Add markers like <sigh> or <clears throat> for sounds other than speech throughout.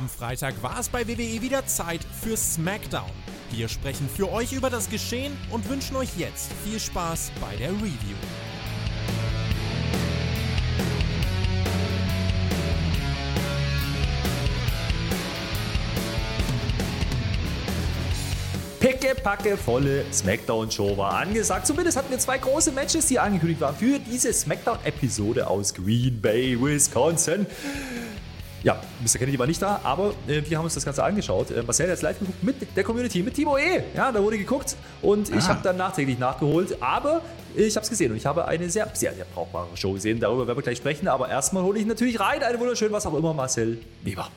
Am Freitag war es bei WWE wieder Zeit für SmackDown. Wir sprechen für euch über das Geschehen und wünschen euch jetzt viel Spaß bei der Review. Pickepacke volle Smackdown-Show war angesagt. Zumindest hatten wir zwei große Matches, die angekündigt waren für diese Smackdown-Episode aus Green Bay, Wisconsin. Ja, Mr. Kennedy war nicht da, aber äh, wir haben uns das Ganze angeschaut. Äh, Marcel hat es live geguckt mit der Community, mit Timo E. Ja, da wurde geguckt und ah. ich habe dann nachträglich nachgeholt, aber ich habe es gesehen und ich habe eine sehr, sehr, sehr brauchbare Show gesehen. Darüber werden wir gleich sprechen, aber erstmal hole ich natürlich rein. Eine wunderschön, was auch immer, Marcel Weber.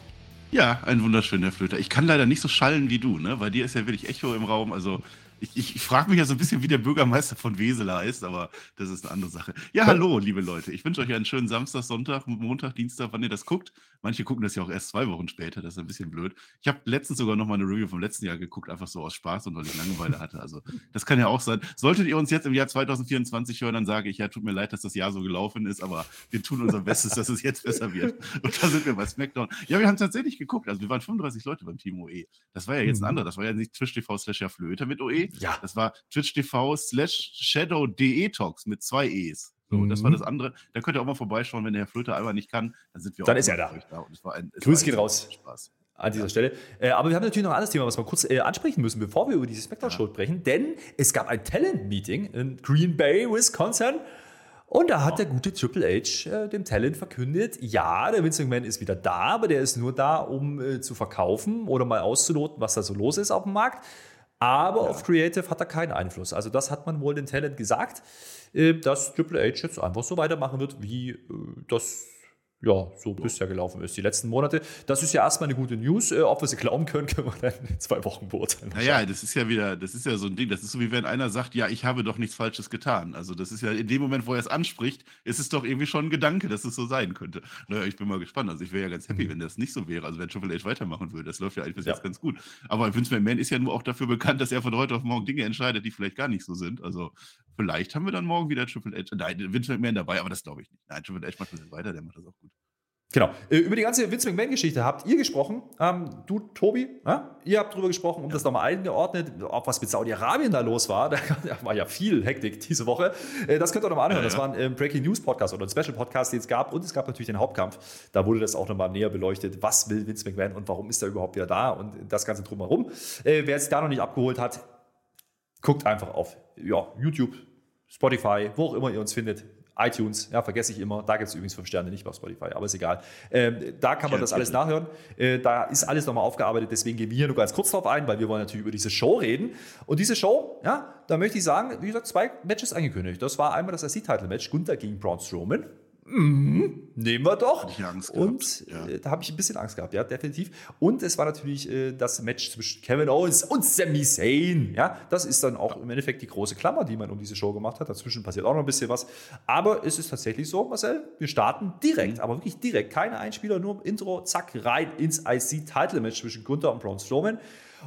Ja, ein wunderschöner Flöter. Ich kann leider nicht so schallen wie du, ne? Bei dir ist ja wirklich Echo im Raum. Also ich, ich, ich frage mich ja so ein bisschen, wie der Bürgermeister von Wesel heißt, aber das ist eine andere Sache. Ja, hallo, liebe Leute. Ich wünsche euch einen schönen Samstag, Sonntag, Montag, Dienstag, wann ihr das guckt. Manche gucken das ja auch erst zwei Wochen später, das ist ein bisschen blöd. Ich habe letztens sogar noch mal eine Review vom letzten Jahr geguckt, einfach so aus Spaß und weil ich Langeweile hatte. Also, das kann ja auch sein. Solltet ihr uns jetzt im Jahr 2024 hören, dann sage ich, ja, tut mir leid, dass das Jahr so gelaufen ist, aber wir tun unser Bestes, dass es jetzt besser wird. Und da sind wir bei SmackDown. Ja, wir haben tatsächlich geguckt. Also, wir waren 35 Leute beim Team OE. Das war ja jetzt ein mhm. anderer. Das war ja nicht Twitch TV slash Flöte mit OE. Ja. Das war Twitch TV slash Shadow DE Talks mit zwei E's. So, mhm. das war mhm. das andere. Da könnt ihr auch mal vorbeischauen, wenn der Herr Flöter einmal nicht kann, dann sind wir dann auch ist er da. da. Und es war ein, es Grüß geht raus. Spaß. An dieser ja. Stelle. Äh, aber wir haben natürlich noch ein anderes Thema, was wir kurz äh, ansprechen müssen, bevor wir über diese Spectre-Show ja. sprechen. Denn es gab ein Talent-Meeting in Green Bay, Wisconsin. Und da hat der gute Triple H äh, dem Talent verkündet, ja, der Vince McMahon ist wieder da, aber der ist nur da, um äh, zu verkaufen oder mal auszuloten, was da so los ist auf dem Markt. Aber ja. auf Creative hat er keinen Einfluss. Also das hat man wohl den Talent gesagt, äh, dass Triple H jetzt einfach so weitermachen wird, wie äh, das ja, so bisher gelaufen ist, die letzten Monate. Das ist ja erstmal eine gute News. Äh, ob wir sie glauben können, <laughs> können wir dann in zwei Wochen beurteilen. Naja, das ist ja wieder, das ist ja so ein Ding. Das ist so wie wenn einer sagt, ja, ich habe doch nichts Falsches getan. Also, das ist ja in dem Moment, wo er es anspricht, ist es doch irgendwie schon ein Gedanke, dass es so sein könnte. Naja, ich bin mal gespannt. Also, ich wäre ja ganz happy, mhm. wenn das nicht so wäre. Also, wenn Triple H weitermachen würde. Das läuft ja eigentlich bis ja. jetzt ganz gut. Aber Vince McMahon ist ja nur auch dafür bekannt, dass er von heute auf morgen Dinge entscheidet, die vielleicht gar nicht so sind. Also, vielleicht haben wir dann morgen wieder Triple H. Nein, Vince McMahon dabei, aber das glaube ich nicht. Nein, Triple H macht das weiter, der macht das auch gut. Genau. Äh, über die ganze Vince McMahon-Geschichte habt ihr gesprochen. Ähm, du, Tobi, ja? ihr habt darüber gesprochen, um ja. das nochmal eingeordnet, ob was mit Saudi-Arabien da los war. <laughs> Da war ja viel Hektik diese Woche. Äh, das könnt ihr nochmal anhören. Ja. Das war ein ähm, Breaking News Podcast oder ein Special Podcast, den es gab. Und es gab natürlich den Hauptkampf. Da wurde das auch nochmal näher beleuchtet. Was will Vince McMahon und warum ist er überhaupt wieder da? Und das Ganze drumherum. Äh, wer es da noch nicht abgeholt hat, guckt einfach auf ja, YouTube, Spotify, wo auch immer ihr uns findet iTunes, ja, vergesse ich immer. Da gibt es übrigens fünf Sterne, nicht bei Spotify, aber ist egal. Ähm, da kann man das alles nachhören. Äh, da ist alles nochmal aufgearbeitet, deswegen gehen wir hier nur ganz kurz drauf ein, weil wir wollen natürlich über diese Show reden. Und diese Show, ja, da möchte ich sagen, wie gesagt, zwei Matches angekündigt. Das war einmal das IC-Title-Match, Gunther gegen Braun Strowman. Mhm, nehmen wir doch. Ich Angst und ja. äh, da habe ich ein bisschen Angst gehabt, ja, definitiv. Und es war natürlich äh, das Match zwischen Kevin Owens und Sami Zayn. Ja, das ist dann auch im Endeffekt die große Klammer, die man um diese Show gemacht hat. Dazwischen passiert auch noch ein bisschen was. Aber es ist tatsächlich so, Marcel, wir starten direkt, mhm. aber wirklich direkt. Keine Einspieler, nur Intro, zack, rein ins IC-Title-Match zwischen Gunther und Braun Strowman.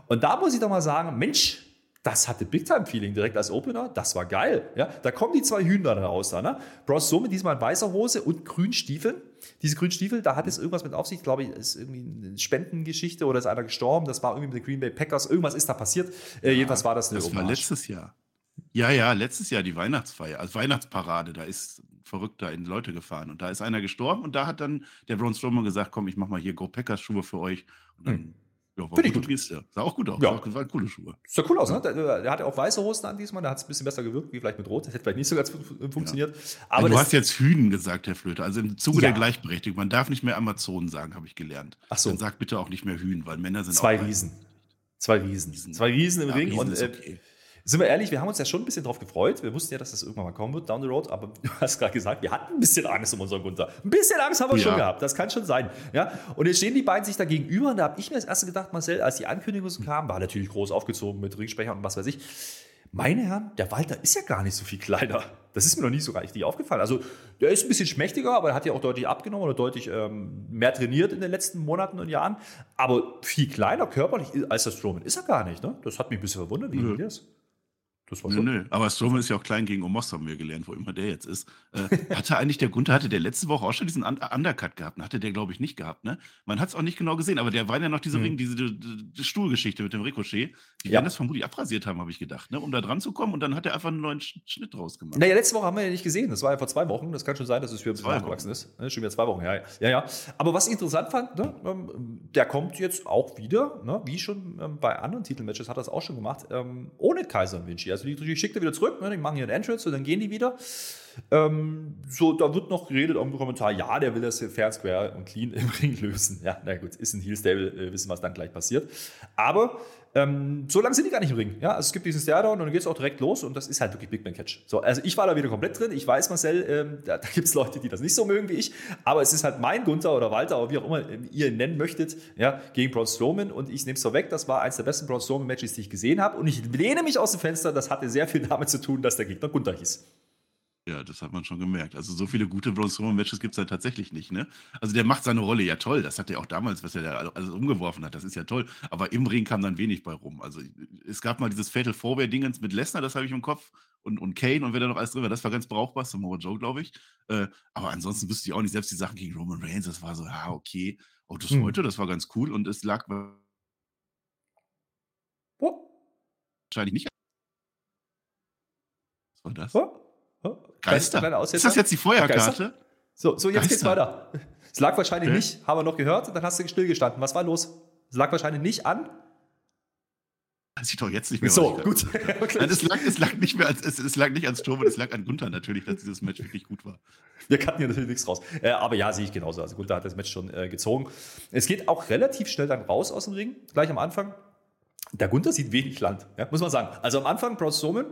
Und da muss ich doch mal sagen, Mensch, das hatte Big-Time-Feeling direkt als Opener. Das war geil. Ja, da kommen die zwei Hühner raus. Da, ne? Bros so mit diesmal in weißer Hose und grünen Stiefeln. Diese grünen Stiefel, da hat es irgendwas mit Aufsicht. Glaube ich, ist irgendwie eine Spendengeschichte oder ist einer gestorben. Das war irgendwie mit den Green Bay Packers. Irgendwas ist da passiert. Äh, jedenfalls war das eine Das Hommage. war letztes Jahr. Ja, ja, letztes Jahr die Weihnachtsfeier, also Weihnachtsparade. Da ist Verrückter in Leute gefahren und da ist einer gestorben und da hat dann der Braun Strowman gesagt, komm, ich mach mal hier Go Packers Schuhe für euch. Und dann hm ja, war Finde ich gut. Geste. Sah auch gut aus. Ja. Sah, waren coole Schuhe. Sah cool aus, ne? Der, hatte auch weiße Hosen an diesmal, da hat es ein bisschen besser gewirkt, wie vielleicht mit Rot. Das hätte vielleicht nicht so ganz funktioniert. Ja. Aber du hast jetzt Hühnen gesagt, Herr Flöter. Also im Zuge ja. der Gleichberechtigung. Man darf nicht mehr Amazonen sagen, habe ich gelernt. Ach so. Dann sagt bitte auch nicht mehr Hühnen, weil Männer sind Zwei Riesen. Zwei Riesen. Riesen. Zwei Riesen im Ring. Riesen und, äh, okay sind wir ehrlich, wir haben uns ja schon ein bisschen drauf gefreut. Wir wussten ja, dass das irgendwann mal kommen wird, down the road. Aber <laughs> du hast gerade gesagt, wir hatten ein bisschen Angst um unseren Gunther. Ein bisschen Angst haben wir ja. schon gehabt. Das kann schon sein. Ja? Und jetzt stehen die beiden sich da gegenüber. Und da habe ich mir das erste gedacht, Marcel, als die Ankündigung kam, war natürlich groß aufgezogen mit Ringsprechern und was weiß ich. Meine Herren, der Walter ist ja gar nicht so viel kleiner. Das ist mir noch nicht so richtig aufgefallen. Also, der ist ein bisschen schmächtiger, aber er hat ja auch deutlich abgenommen oder deutlich ähm, mehr trainiert in den letzten Monaten und Jahren. Aber viel kleiner körperlich als der Strowman ist er gar nicht. Ne? Das hat mich ein bisschen verwundert. Wie mhm. das? Das war nö, nö. Aber Strowman ist ja auch klein gegen Omos, haben wir gelernt, wo immer der jetzt ist. Äh, <laughs> hatte eigentlich der Gunther, hatte der letzte Woche auch schon diesen Undercut gehabt? Hatte der, glaube ich, nicht gehabt, ne? Man hat es auch nicht genau gesehen, aber der war ja noch diese, hm. Diese die, die Stuhlgeschichte mit dem Ricochet. Die ja. werden das vermutlich abrasiert haben, habe ich gedacht, ne? Um da dran zu kommen und dann hat er einfach einen neuen Schnitt draus gemacht. Naja, letzte Woche haben wir ja nicht gesehen. Das war ja vor zwei Wochen. Das kann schon sein, dass es wieder ein bisschen nachgewachsen ist. Ne? Schon wieder zwei Wochen, ja, ja, ja. Aber was ich interessant fand, ne? Ähm, der kommt jetzt auch wieder, ne? wie schon ähm, bei anderen Titelmatches hat er es auch schon gemacht, ähm, ohne Kaiser und Vinci. Also die, die schickt er wieder zurück, ne? die machen hier einen Entrance und dann gehen die wieder. Ähm, so, da wird noch geredet im Kommentar, ja, der will das fair, square und clean im Ring lösen. Ja, na gut, ist ein Heel-Stable, äh, wissen, was dann gleich passiert. Aber ähm, so lange sind die gar nicht im Ring. Ja, also es gibt diesen Stairdown und dann geht es auch direkt los und das ist halt wirklich Big Man Catch. So, also ich war da wieder komplett drin. Ich weiß, Marcel, ähm, da, da gibt es Leute, die das nicht so mögen wie ich, aber es ist halt mein Gunther oder Walter oder wie auch immer ihr ihn nennen möchtet, ja, gegen Braun Strowman und ich nehme es vorweg, das war eines der besten Braun Strowman Matches, die ich gesehen habe und ich lehne mich aus dem Fenster, das hatte sehr viel damit zu tun, dass der Gegner Gunther hieß. Ja, das hat man schon gemerkt. Also so viele gute Braun Strowman-Matches gibt es halt tatsächlich nicht, ne? Also der macht seine Rolle ja toll. Das hat er auch damals, was er da alles umgeworfen hat. Das ist ja toll. Aber im Ring kam dann wenig bei rum. Also es gab mal dieses Fatal Four-Way-Dingens mit Lesnar, das habe ich im Kopf. Und, und Kane und wer da noch alles drin war, das war ganz brauchbar. Samoa Joe, glaube ich. Äh, aber ansonsten wüsste ich auch nicht, selbst die Sachen gegen Roman Reigns, das war so, ja, okay. Auch das hm. heute, das war ganz cool. Und es lag oh. wahrscheinlich nicht. Was war das? Oh. Geister. Ist das jetzt die Feuerkarte? So, so jetzt Geister. geht's weiter. Es lag wahrscheinlich okay. nicht, haben wir noch gehört, dann hast du stillgestanden. Was war los? Es lag wahrscheinlich nicht an. Weiß ich doch jetzt nicht mehr. So, gut. <laughs> <laughs> Nein, es, lag, es lag nicht mehr, es, es lag nicht ans Sturm, es lag an Gunther natürlich, dass dieses Match wirklich gut war. Wir kannten ja natürlich nichts raus. Äh, aber ja, sehe ich genauso. Also Gunther hat das Match schon äh, gezogen. Es geht auch relativ schnell dann raus aus dem Ring, gleich am Anfang. Der Gunther sieht wenig Land, ja, muss man sagen. Also am Anfang, Braun Strowman,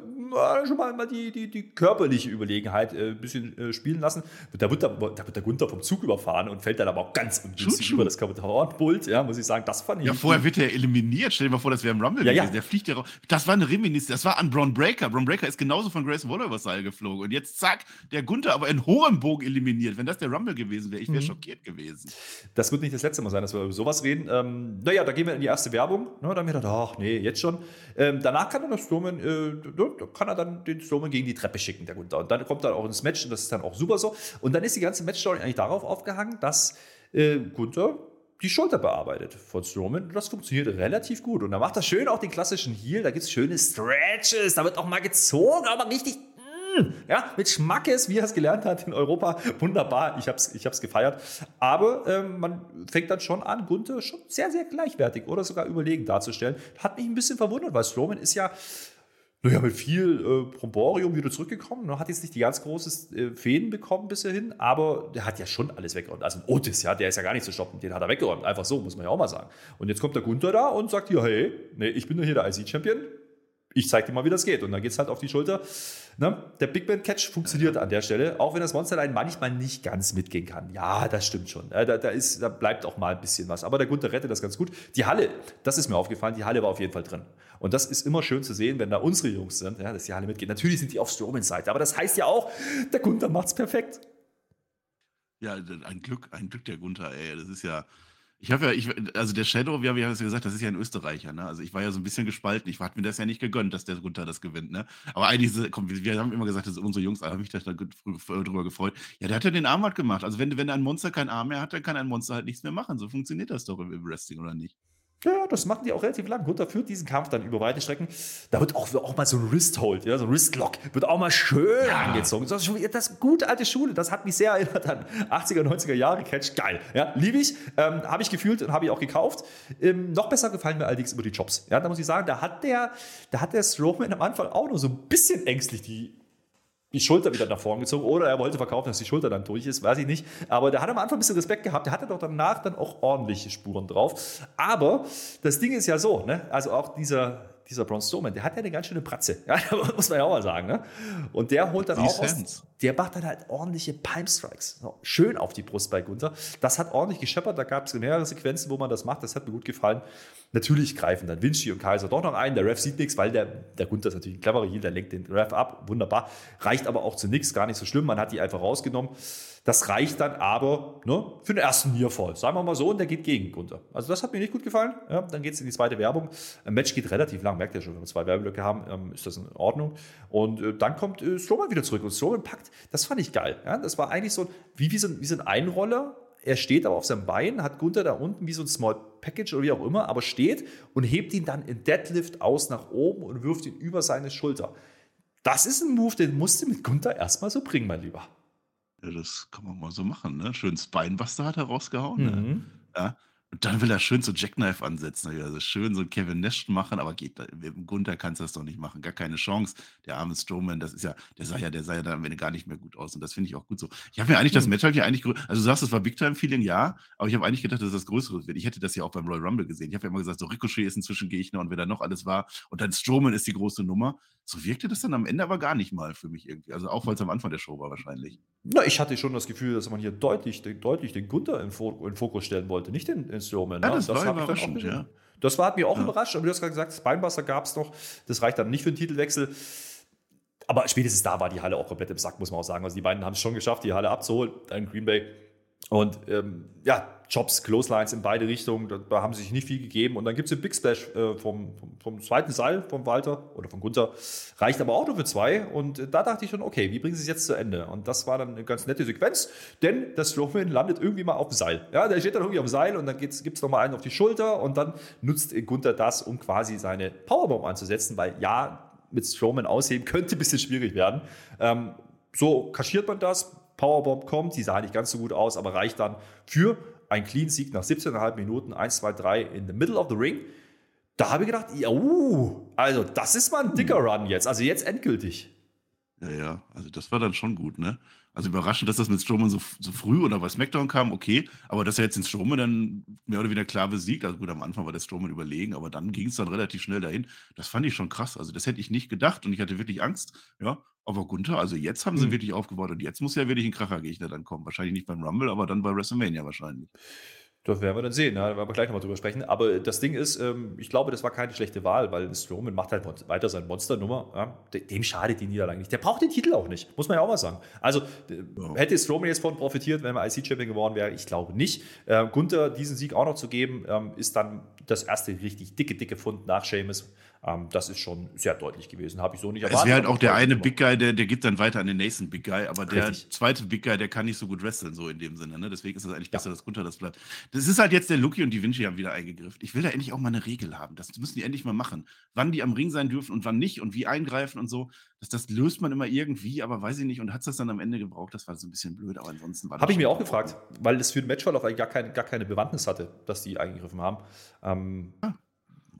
schon mal, mal die, die, die körperliche Überlegenheit äh, ein bisschen äh, spielen lassen. Da wird, der, da wird der Gunther vom Zug überfahren und fällt dann aber auch ganz ungünstig über das Kommentarpult. Ja, muss ich sagen, das fand ich. Ja, vorher wird er eliminiert. Stell dir mal vor, das wäre im Rumble ja, gewesen. Ja. Der fliegt ja raus. Das war eine Reminiszenz. Das war an Braun Breaker. Braun Breaker ist genauso von Grayson Waller übers Seil geflogen. Und jetzt zack, der Gunther aber in hohem Bogen eliminiert. Wenn das der Rumble gewesen wäre, ich wäre mhm. schockiert gewesen. Das wird nicht das letzte Mal sein, dass wir über sowas reden. Ähm, naja, da gehen wir in die erste Werbung. Ne, da haben wir gedacht, ach nee, jetzt schon. Ähm, danach kann er das Strowman, äh, kann er dann den Strowman gegen die Treppe schicken, der Gunther. Und dann kommt er auch ins Match und das ist dann auch super so. Und dann ist die ganze Matchstory eigentlich darauf aufgehangen, dass äh, Gunther die Schulter bearbeitet von Strowman. Und das funktioniert relativ gut. Und da macht er schön auch den klassischen Heal. Da gibt es schöne Stretches, da wird auch mal gezogen, aber richtig hm, ja, mit Schmackes, wie er es gelernt hat in Europa. Wunderbar, ich habe es ich gefeiert. Aber ähm, man fängt dann schon an, Gunther schon sehr, sehr gleichwertig oder sogar überlegen darzustellen. Hat mich ein bisschen verwundert, weil Strowman ist ja naja, mit viel äh, Bromborium wieder zurückgekommen. Ne? Hat jetzt nicht die ganz große äh, Fäden bekommen bisher hin, aber der hat ja schon alles weggeräumt. Also Otis, ja, der ist ja gar nicht zu stoppen. Den hat er weggeräumt. Einfach so, muss man ja auch mal sagen. Und jetzt kommt der Gunther da und sagt hier, hey, nee, ich bin doch hier der IC-Champion ich zeig dir mal, wie das geht. Und dann geht es halt auf die Schulter. Ne? Der Big Band Catch funktioniert an der Stelle, auch wenn das Monsterline manchmal nicht ganz mitgehen kann. Ja, das stimmt schon. Da, da, ist, da bleibt auch mal ein bisschen was. Aber der Gunther rettet das ganz gut. Die Halle, das ist mir aufgefallen, die Halle war auf jeden Fall drin. Und das ist immer schön zu sehen, wenn da unsere Jungs sind, ja, dass die Halle mitgeht. Natürlich sind die auf Strowmans Seite, aber das heißt ja auch, der Gunther macht's perfekt. Ja, ein Glück, ein Glück der Gunther, ey. Das ist ja, ich habe ja, ich, also der Shadow, wie habe ich ja gesagt, das ist ja ein Österreicher, ne? Also ich war ja so ein bisschen gespalten. Ich hatte mir das ja nicht gegönnt, dass der Gunther das gewinnt, ne? Aber eigentlich, komm, wir haben immer gesagt, das sind unsere Jungs, da habe ich mich da drüber gefreut. Ja, der hat ja den Arm gemacht. Also wenn, wenn ein Monster keinen Arm mehr hat, dann kann ein Monster halt nichts mehr machen. So funktioniert das doch im Wrestling, oder nicht? Ja, das machen die auch relativ lang. Gunther führt diesen Kampf dann über weite Strecken. Da wird auch, auch mal so ein Wristhold, ja, so ein Wristlock, wird auch mal schön ja. angezogen. Das ist das gute alte Schule, das hat mich sehr erinnert an 80er, 90er Jahre Catch. Geil, ja, liebe ich, ähm, habe ich gefühlt und habe ich auch gekauft. Ähm, noch besser gefallen mir allerdings über die Jobs. Ja, da muss ich sagen, da hat der, da hat der Strowman am Anfang auch noch so ein bisschen ängstlich die die Schulter wieder nach vorn gezogen oder er wollte verkaufen, dass die Schulter dann durch ist, weiß ich nicht. Aber der hat am Anfang ein bisschen Respekt gehabt. Der hatte doch danach dann auch ordentliche Spuren drauf. Aber das Ding ist ja so, ne? also auch dieser, dieser Braun Strowman, der hat ja eine ganz schöne Pratze. <laughs> Ja, muss man ja auch mal sagen. Ne? Und der holt dann auch aus, der macht dann halt ordentliche Palm Strikes. Schön auf die Brust bei Gunther. Das hat ordentlich gescheppert. Da gab es mehrere Sequenzen, wo man das macht. Das hat mir gut gefallen. Natürlich greifen dann Vinci und Kaiser doch noch ein. Der Ref sieht nichts, weil der, der Gunther ist natürlich ein cleverer Heal, der lenkt den Ref ab. Wunderbar. Reicht aber auch zu nichts, gar nicht so schlimm. Man hat die einfach rausgenommen. Das reicht dann aber ne, für den ersten Nearfall. Sagen wir mal so, und der geht gegen Gunther. Also das hat mir nicht gut gefallen. Ja, dann geht es in die zweite Werbung. Ein Match geht relativ lang, merkt ihr schon, wenn wir zwei Werbeblöcke haben, ähm, ist das in Ordnung. Und äh, dann kommt äh, Strowman wieder zurück und Strowman packt, das fand ich geil. Ja, das war eigentlich so wie, wie, so, wie so ein Einroller, er steht aber auf seinem Bein, hat Gunther da unten wie so ein Small Package oder wie auch immer, aber steht und hebt ihn dann in Deadlift aus nach oben und wirft ihn über seine Schulter. Das ist ein Move, den musst du mit Gunther erstmal so bringen, mein Lieber. Ja, das kann man mal so machen, ne? Schön Spinebuster hat er rausgehauen. Ne? Mhm. Ne? Ja. Und dann will er schön so Jackknife ansetzen, also schön so Kevin Nash machen, aber geht mit dem Gunther kannst du das doch nicht machen, gar keine Chance. Der arme Strowman, das ist ja, der sah ja, der sah ja dann am Ende gar nicht mehr gut aus und das finde ich auch gut so. Ich habe mir eigentlich das. Match halt ja eigentlich, also du sagst, es war Big Time Feeling, ja, aber ich habe eigentlich gedacht, dass das Größeres wird. Ich hätte das ja auch beim Royal Rumble gesehen. Ich habe ja immer gesagt, so Ricochet ist inzwischen Gegner und wer da noch alles war und dann Strowman ist die große Nummer. So wirkte das dann am Ende aber gar nicht mal für mich irgendwie. Also auch weil es am Anfang der Show war wahrscheinlich. Na, ich hatte schon das Gefühl, dass man hier deutlich, deutlich den Gunther in, in Fokus stellen wollte, nicht den, den Ja, ne? das, das war überraschend, ja. Das war, hat mich auch ja. überrascht, aber du hast gerade gesagt, Spinebuster gab es noch. Das reicht dann nicht für den Titelwechsel. Aber spätestens da war die Halle auch komplett im Sack, muss man auch sagen. Also die beiden haben es schon geschafft, die Halle abzuholen, dann Green Bay. Und ähm, ja, Jobs, Clotheslines in beide Richtungen, da, da, haben sie sich nicht viel gegeben. Und dann gibt es den Big Splash äh, vom, vom, vom, zweiten Seil vom Walter oder von Gunther. Reicht aber auch nur für zwei. Und äh, da dachte ich schon, okay, wie bringen sie es jetzt zu Ende? Und das war dann eine ganz nette Sequenz, denn das Strowman landet irgendwie mal auf dem Seil. Ja, der steht dann irgendwie auf dem Seil und dann gibt es nochmal einen auf die Schulter und dann nutzt Gunther das, um quasi seine Powerbomb anzusetzen, weil ja, mit Strowman ausheben könnte ein bisschen schwierig werden. Ähm, so kaschiert man das, Powerbomb kommt, die sah nicht ganz so gut aus, aber reicht dann für ein Clean Sieg nach 17,5 Minuten, 1, 2, 3 in the middle of the ring. Da habe ich gedacht, ja, uh, also das ist mal ein dicker Run jetzt, also jetzt endgültig. Ja, ja, also das war dann schon gut, ne? Also überraschend, dass das mit Strowman so, so früh oder bei SmackDown kam, okay, aber dass er jetzt den Strowman dann mehr oder weniger klar besiegt, also gut, am Anfang war der Strowman überlegen, aber dann ging es dann relativ schnell dahin. Das fand ich schon krass, also das hätte ich nicht gedacht und ich hatte wirklich Angst, ja, aber Gunther, also jetzt haben sie mhm. wirklich aufgebaut und jetzt muss ja wirklich ein Krachergegner dann kommen. Wahrscheinlich nicht beim Rumble, aber dann bei WrestleMania wahrscheinlich. Das werden wir dann sehen, da werden wir gleich nochmal drüber sprechen. Aber das Ding ist, ähm, ich glaube, das war keine schlechte Wahl, weil Strowman macht halt weiter seine Monsternummer. Dem schadet die Niederlage nicht. Der braucht den Titel auch nicht, muss man ja auch mal sagen. Also hätte Strowman jetzt von profitiert, wenn er IC-Champion geworden wäre? Ich glaube nicht. Ähm, Gunther diesen Sieg auch noch zu geben, ähm, ist dann das erste richtig dicke, dicke Fund nach Sheamus. Ähm, das ist schon sehr deutlich gewesen. Habe ich so nicht erwartet. Es wäre halt auch der eine Big Guy, der, der gibt dann weiter an den nächsten Big Guy, aber der Richtig. zweite Big Guy, der kann nicht so gut wresteln, so in dem Sinne. Ne? Deswegen ist es eigentlich besser, ja. dass Gunther das bleibt. Das ist halt jetzt der Lucky und die Vinci haben wieder eingegriffen. Ich will da endlich auch mal eine Regel haben. Das müssen die endlich mal machen. Wann die am Ring sein dürfen und wann nicht und wie eingreifen und so. Das, das löst man immer irgendwie, aber weiß ich nicht. Und hat es das dann am Ende gebraucht? Das war so ein bisschen blöd, aber ansonsten war Habe ich mir auch gefragt, weil das für den Matchverlauf eigentlich gar keine, gar keine Bewandtnis hatte, dass die eingegriffen haben. Ähm, ah.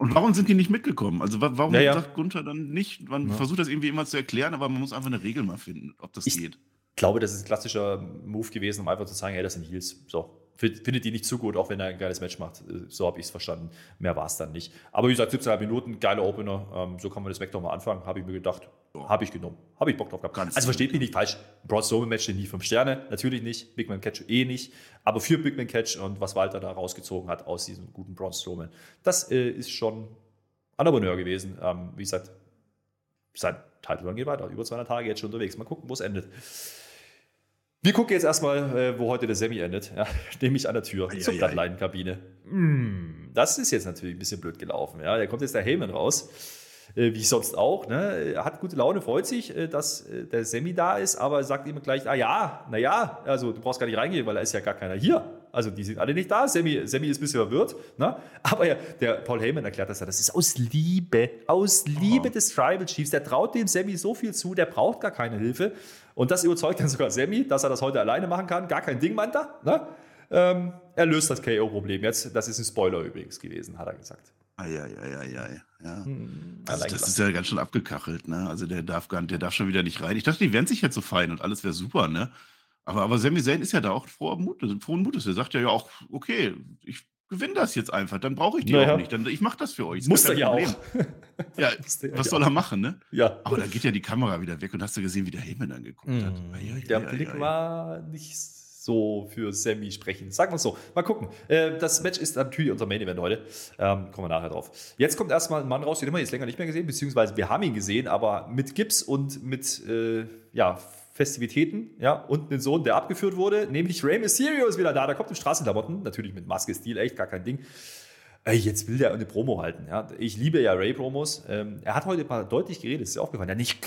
Und warum sind die nicht mitgekommen? Also warum ja, ja. sagt Gunther dann nicht? Man ja. versucht das irgendwie immer zu erklären, aber man muss einfach eine Regel mal finden, ob das ich geht. Ich glaube, das ist ein klassischer Move gewesen, um einfach zu sagen, hey, das sind Heels. So, findet die nicht zu gut, auch wenn er ein geiles Match macht. So habe ich es verstanden. Mehr war es dann nicht. Aber wie gesagt, 17,5 Minuten, geiler Opener. Ähm, so kann man das Vector mal anfangen. Habe ich mir gedacht, habe ich genommen. Habe ich Bock drauf gehabt. Ganz also versteht mich nicht falsch. Broad Strowman Match nie 5 Sterne. Natürlich nicht. Big Man Catch eh nicht. Aber für Big Man Catch und was Walter da rausgezogen hat aus diesem guten Braun Strowman, das äh, ist schon an Abonneur gewesen. Ähm, wie gesagt, sein Title geht weiter. Über 200 Tage jetzt schon unterwegs. Mal gucken, wo es endet. Wir gucken jetzt erstmal, äh, wo heute der Semi endet. Ja, <laughs> nämlich an der Tür ei, zur Blattleinenkabine. Mm, das ist jetzt natürlich ein bisschen blöd gelaufen. Ja, da kommt jetzt der Heyman raus. Äh, wie sonst auch. Ne? Er hat gute Laune, freut sich, äh, dass der Semi da ist, aber sagt ihm gleich, ah ja, naja, also du brauchst gar nicht reingehen, weil da ist ja gar keiner hier. Also die sind alle nicht da. Semi, Sammy ist ein bisschen verwirrt. Ne? <laughs> Aber ja, der Paul Heyman erklärt das ja, das ist aus Liebe, aus Liebe oh. des Tribal Chiefs. Der traut dem Sammy so viel zu, der braucht gar keine Hilfe. Und das überzeugt dann sogar Sammy, dass er das heute alleine machen kann. Gar kein Ding, meint er. Ne? Ähm, er löst das KO-Problem jetzt. Das ist ein Spoiler übrigens gewesen, hat er gesagt. Eieieiei. Ja. Hm, also das ist ja ganz schön abgekachelt, ne? Also der darf gar der darf schon wieder nicht rein. Ich dachte, die wären sich jetzt so fein und alles wäre super, ne? Aber, aber Sami Zayn ist ja da auch frohen Mutes. Frohen Mutes. Er sagt ja, ja auch, okay, ich gewinne das jetzt einfach, dann brauche ich die naja. auch nicht. Dann, ich mache das für euch. <laughs> Muss er ja auch. ja, was soll er machen, ne? Ja. Aber dann geht ja die Kamera wieder weg und hast du gesehen, wie der Heyman dann geguckt mm. hat. Ja, der ja, Blick war nicht so für Sammy sprechen. Sagen wir es so. Mal gucken. Äh, das Match ist natürlich unser Main Event heute. Ähm, kommen wir nachher drauf. Jetzt kommt erstmal ein Mann raus, den haben wir jetzt länger nicht mehr gesehen, beziehungsweise wir haben ihn gesehen, aber mit Gips und mit äh, ja, Festivitäten, ja, und einen Sohn, der abgeführt wurde, nämlich Rey Mysterio ist wieder da. Der kommt in Straßenklamotten, natürlich mit Maske, Stil, echt gar kein Ding. Ey, jetzt will der eine Promo halten. Ja. Ich liebe ja Ray-Promos. Ähm, er hat heute mal deutlich geredet, ist dir aufgefallen. Er hat nicht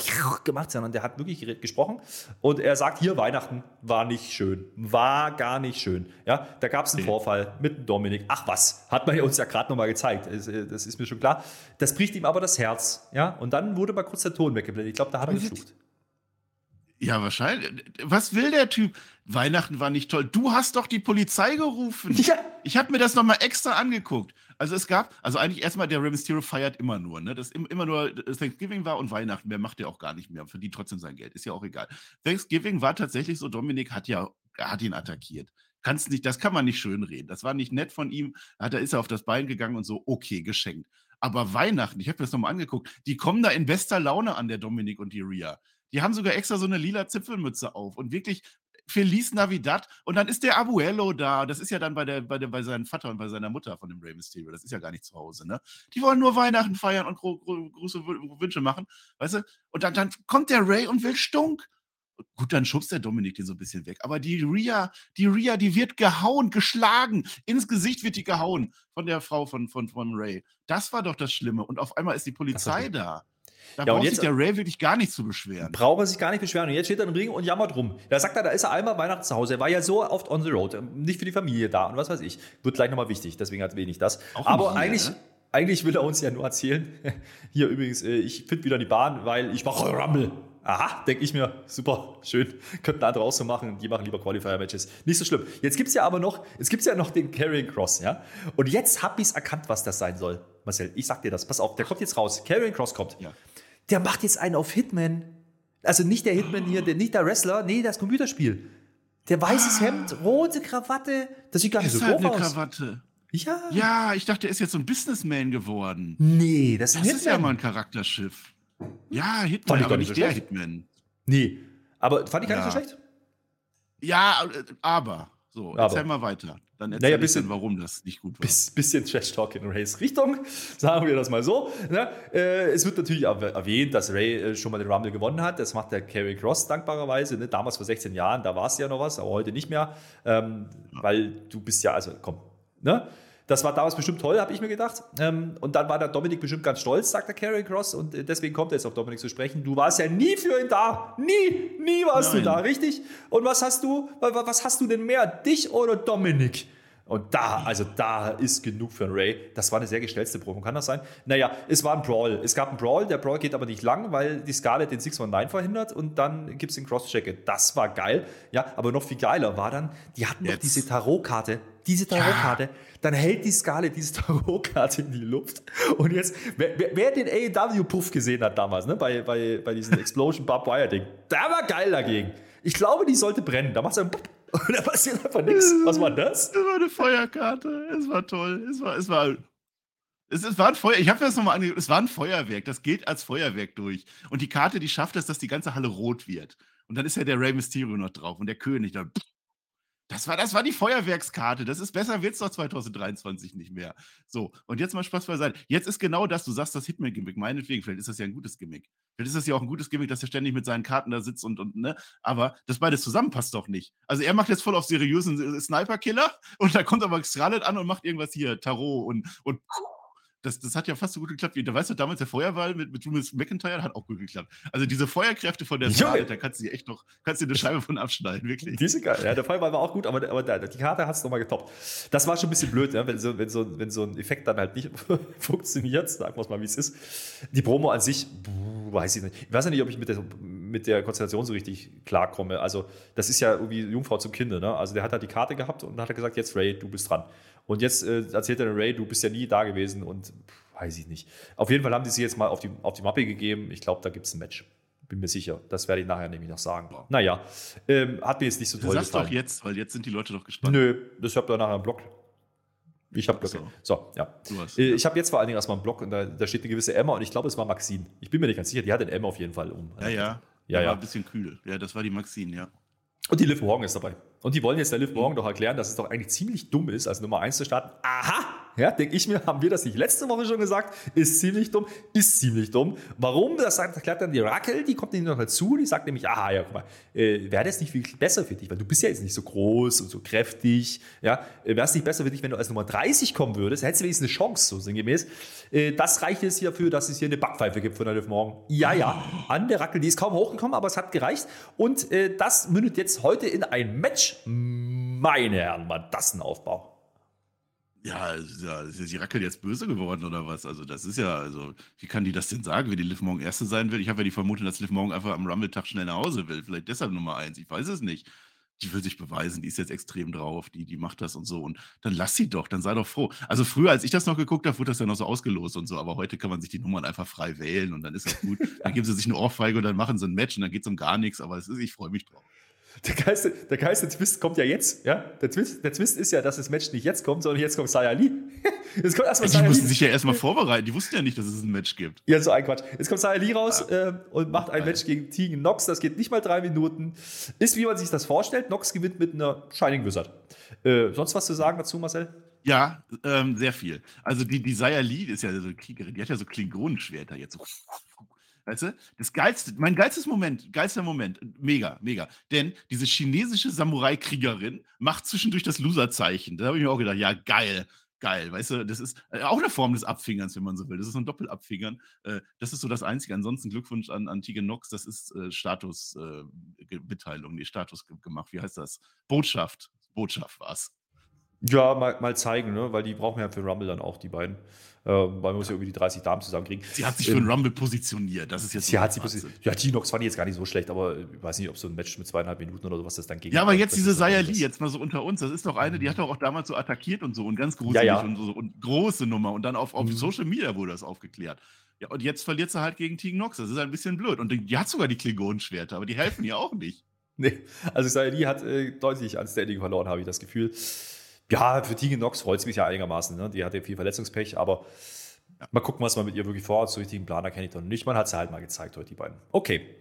gemacht, sondern der hat wirklich gesprochen. Und er sagt, hier, Weihnachten war nicht schön. War gar nicht schön. Ja, da gab es einen Vorfall mit Dominik. Ach was, hat man uns ja gerade nochmal gezeigt. Das, äh, das, ist mir schon klar. Das bricht ihm aber das Herz. Ja, und dann wurde mal kurz der Ton weggeblendet. Ich glaube, da hat er geschluckt. Ja, wahrscheinlich. Was will der Typ? Weihnachten war nicht toll. Du hast doch die Polizei gerufen. Ja. Ich habe mir das nochmal extra angeguckt. Also es gab, also eigentlich erstmal, der Rey Mysterio feiert immer nur, ne? Das immer nur Thanksgiving war und Weihnachten. Mehr macht er auch gar nicht mehr. Verdient trotzdem sein Geld. Ist ja auch egal. Thanksgiving war tatsächlich so, Dominik hat ja, hat ihn attackiert. Kannst nicht, das kann man nicht schönreden. Das war nicht nett von ihm. Da ist er auf das Bein gegangen und so, okay, geschenkt. Aber Weihnachten, ich habe mir das nochmal angeguckt, die kommen da in bester Laune an, der Dominik und die Rhea. Die haben sogar extra so eine lila Zipfelmütze auf und wirklich Feliz Navidad. Und dann ist der Abuelo da. Das ist ja dann bei, der, bei, der, bei seinem Vater und bei seiner Mutter von dem Rey Mysterio. Das ist ja gar nicht zu Hause, ne? Die wollen nur Weihnachten feiern und gro gro große Wünsche machen, weißt du? Und dann, dann kommt der Ray und will Stunk. Gut, dann schubst der Dominik den so ein bisschen weg. Aber die Ria, die Ria, die wird gehauen, geschlagen. Ins Gesicht wird die gehauen von der Frau von, von, von Ray. Das war doch das Schlimme. Und auf einmal ist die Polizei da. Da ja, braucht sich der Ray wirklich gar nicht zu beschweren. Braucht er sich gar nicht beschweren. Und jetzt steht er im Ring und jammert rum. Da sagt er, da ist er einmal Weihnachten zu Hause. Er war ja so oft on the road. Nicht für die Familie da und was weiß ich. Wird gleich nochmal wichtig. Deswegen hat wenig das. Auch Aber hier, eigentlich, ne? eigentlich will er uns ja nur erzählen. <laughs> Hier übrigens, äh, ich finde wieder die Bahn, weil ich mache Rumble. Aha, denke ich mir, super, schön. Könnten andere auch so machen. Die machen lieber Qualifier-Matches. Nicht so schlimm. Jetzt gibt es ja aber noch, es gibt ja noch den Carrying Cross, ja. Und jetzt habe ich es erkannt, was das sein soll. Marcel, ich sag dir das. Pass auf, der kommt jetzt raus. Carrying Cross kommt. Ja der macht jetzt einen auf Hitman. Also nicht der Hitman hier, der, nicht der Wrestler, nee, das Computerspiel. Der weißes ah. Hemd, rote Krawatte, das sieht gar nicht so doof eine aus. Krawatte. Ja. Ja, ich dachte, er ist jetzt so ein Businessman geworden. Nee, das, das ist ja mal ein Charakterschiff. Ja, Hitman, aber nicht so der schlecht. Hitman. Nee, aber fand ich gar ja. nicht so schlecht. Ja, äh, aber. So, aber. erzähl mal weiter. Dann erzähl naja, bisschen, warum das nicht gut war. Bis, bisschen Trash-Talk in Rays Richtung, sagen wir das mal so. Ne? Äh, es wird natürlich erwähnt, dass Ray äh, schon mal den Rumble gewonnen hat. Das macht der Kerry Cross dankbarerweise. Ne? Damals vor 16 Jahren, da war es ja noch was, aber heute nicht mehr. Ähm, ja. Weil du bist ja, also komm, ne? Das war damals bestimmt toll, habe ich mir gedacht. Ähm, und dann war der Dominik bestimmt ganz stolz, sagt der Carry Cross. Und äh, deswegen kommt er jetzt auf Dominik zu sprechen. Du warst ja nie für ihn da. Nie, nie warst Nein. du da, richtig? Und was hast du, was hast du denn mehr? Dich oder Dominik? Und da, also da ist genug für einen Ray. Das war eine sehr gestellte Probe. Kann das sein? Naja, es war ein Brawl. Es gab einen Brawl. Der Brawl geht aber nicht lang, weil die Scarlett den 619 verhindert und dann gibt es den Cross-Checker. Das war geil. Ja, aber noch viel geiler war dann, die hatten Jetzt. noch diese Tarotkarte. Diese Tarotkarte. Ja. Dann hält die Scarlett diese <laughs> Tarotkarte in die Luft. Und jetzt, wer, wer den AEW-Puff gesehen hat damals, ne, bei, bei, bei diesem Explosion Barbed Wire-Ding, der war geil dagegen. Ich glaube, die sollte brennen. Da macht es Und da passiert einfach nichts. Was war das? Es war eine Feuerkarte. Es war toll. Es war, es war, es, es war ein Feuer. Ich habe das nochmal angeguckt. Es war ein Feuerwerk. Das geht als Feuerwerk durch. Und die Karte, die schafft es, dass die ganze Halle rot wird. Und dann ist ja der Rey Mysterio noch drauf und der König da. Das war, das war die Feuerwerkskarte. Das ist besser, wird es doch 2023 nicht mehr. So, und jetzt mal Spaß beiseite. Jetzt ist genau das, du sagst das Hitman-Gimmick. Meinetwegen, vielleicht ist das ja ein gutes Gimmick. Vielleicht ist das ja auch ein gutes Gimmick, dass er ständig mit seinen Karten da sitzt und, und ne. Aber das beides zusammen passt doch nicht. Also er macht jetzt voll auf seriösen Sniper-Killer und da kommt aber Scarlett an und macht irgendwas hier, Tarot und, und das, das hat ja fast so gut geklappt wie, da weißt du, damals der Feuerwahl mit, mit Julius McIntyre hat auch gut geklappt. Also diese Feuerkräfte von der Scarlett, da kannst du dir echt noch, kannst du dir eine Scheibe von abschneiden, wirklich. Die sind geil, ja, der Feuerwahl war auch gut, aber, aber die Karte hat es nochmal getoppt. Das war schon ein bisschen blöd, ja, wenn, so, wenn, so, wenn so ein Effekt dann halt nicht <laughs> funktioniert, sagen wir es mal, wie es ist. Die Promo an sich, weiß ich nicht. Ich weiß ja nicht, ob ich mit der, mit der Konstellation so richtig klarkomme. Also, das ist ja irgendwie Jungfrau zum Kinde, ne? Also, der hat halt die Karte gehabt und hat gesagt, jetzt Ray, du bist dran. Und jetzt äh, erzählt er Ray, du bist ja nie da gewesen und pff, weiß ich nicht. Auf jeden Fall haben die sie jetzt mal auf die, auf die Mappe gegeben. Ich glaube, da gibt es ein Match. Bin mir sicher. Das werde ich nachher nämlich noch sagen. Ja. Naja, ähm, hat mir jetzt nicht so toll du sagst gefallen. doch jetzt, weil jetzt sind die Leute doch gespannt. Nö, das habt ihr nachher im Blog. Ich habe so. so, ja. Hast, äh, ich habe jetzt vor allen Dingen erstmal einen Blog und da, da, steht eine gewisse Emma und ich glaube, es war Maxine. Ich bin mir nicht ganz sicher, die hat den Emma auf jeden Fall um. Ja, ja. Ja, ja. War ein bisschen kühl. Ja, das war die Maxine, ja. Und die Liv Morgan ist dabei. Und die wollen jetzt der Liv Morgan doch erklären, dass es doch eigentlich ziemlich dumm ist, als Nummer 1 zu starten. Aha! Ja, denke ich mir, haben wir das nicht letzte Woche schon gesagt? Ist ziemlich dumm, ist ziemlich dumm. Warum? Das erklärt dann die Raquel, die kommt nämlich noch dazu, die sagt nämlich, aha, ja, guck mal, äh, wäre das nicht viel besser für dich, weil du bist ja jetzt nicht so groß und so kräftig, ja, äh, wäre es nicht besser für dich, wenn du als Nummer 30 kommen würdest, hättest du wenigstens eine Chance, so sinngemäß. Äh, das reicht jetzt hierfür, dass es hier eine Backpfeife gibt von der Liv Morgan. Ja, ja, an der Raquel, die ist kaum hochgekommen, aber es hat gereicht. Und äh, das mündet jetzt heute in ein Match. Meine Herren, war das ein Aufbau. Ja, ist ja, ist die Rackel jetzt böse geworden oder was? Also, das ist ja, also, wie kann die das denn sagen, wenn die Liv morgen Erste sein will? Ich habe ja die Vermutung, dass Liv morgen einfach am Rumble-Tag schnell nach Hause will. Vielleicht deshalb Nummer eins. Ich weiß es nicht. Die will sich beweisen, die ist jetzt extrem drauf, die, die macht das und so. Und dann lass sie doch, dann sei doch froh. Also früher, als ich das noch geguckt habe, wurde das ja noch so ausgelost und so, aber heute kann man sich die Nummern einfach frei wählen und dann ist das gut. <laughs> Dann geben sie sich eine Ohrfeige und dann machen sie ein Match und dann geht es um gar nichts, aber es ist, ich freue mich drauf. Der geilste, der geilste Twist kommt ja jetzt. Ja? Der, Twist, der Twist ist ja, dass das Match nicht jetzt kommt, sondern jetzt kommt Saya Lee. <laughs> Jetzt kommt erstmal die mussten sich ja erstmal vorbereiten. Die wussten ja nicht, dass es ein Match gibt. Ja, so ein Quatsch. Jetzt kommt Saya Lee raus ja. äh, und macht ein Match gegen Tegan Nox. Das geht nicht mal drei Minuten. Ist, wie man sich das vorstellt. Nox gewinnt mit einer Shining Wizard. Äh, sonst was zu sagen dazu, Marcel? Ja, ähm, sehr viel. Also die, die Saya Lee ist ja so Kriegerin. Die hat ja so Klingonenschwerter jetzt so Weißt du? Das geilste, mein geilstes Moment, geilster Moment, mega, mega. Denn diese chinesische Samurai-Kriegerin macht zwischendurch das Loser-Zeichen. Da habe ich mir auch gedacht, ja, geil, geil. Weißt du, das ist äh, auch eine Form des Abfingerns, wenn man so will. Das ist so ein Doppelabfingern. Äh, das ist so das Einzige. Ansonsten Glückwunsch an, an Tegan Nox, das ist äh, Statusmitteilung, äh, nee, Status gemacht. Wie heißt das? Botschaft. Botschaft war es. Ja, mal, mal zeigen, ne? weil die brauchen ja für Rumble dann auch, die beiden. Äh, weil man muss ja irgendwie die 30 Damen zusammenkriegen. Sie hat sich für ähm, Rumble positioniert. Das ist jetzt sie hat sie positioniert. Ja, T-Nox fand ich jetzt gar nicht so schlecht, aber ich weiß nicht, ob so ein Match mit zweieinhalb Minuten oder sowas das dann geht. Ja, aber jetzt diese Saya Lee, jetzt mal so unter uns, das ist doch eine, die hat doch auch damals so attackiert und so und ganz gruselig ja, ja. Und, so, und große Nummer. Und dann auf, auf mhm. Social Media wurde das aufgeklärt. Ja, und jetzt verliert sie halt gegen Tegan Nox. Das ist ein bisschen blöd. Und die, die hat sogar die Klingonenschwerter, aber die helfen ihr auch nicht. <laughs> Nee, also Saya Lee hat äh, deutlich an Standing verloren, habe ich das Gefühl. Ja, für Tegan Nox freut es mich ja einigermaßen. Ne? Die hatte viel Verletzungspech, aber ja. mal gucken, was man mit ihr wirklich vorhat. So richtigen Planer kenne ich doch nicht. Man hat sie halt mal gezeigt heute, die beiden. Okay.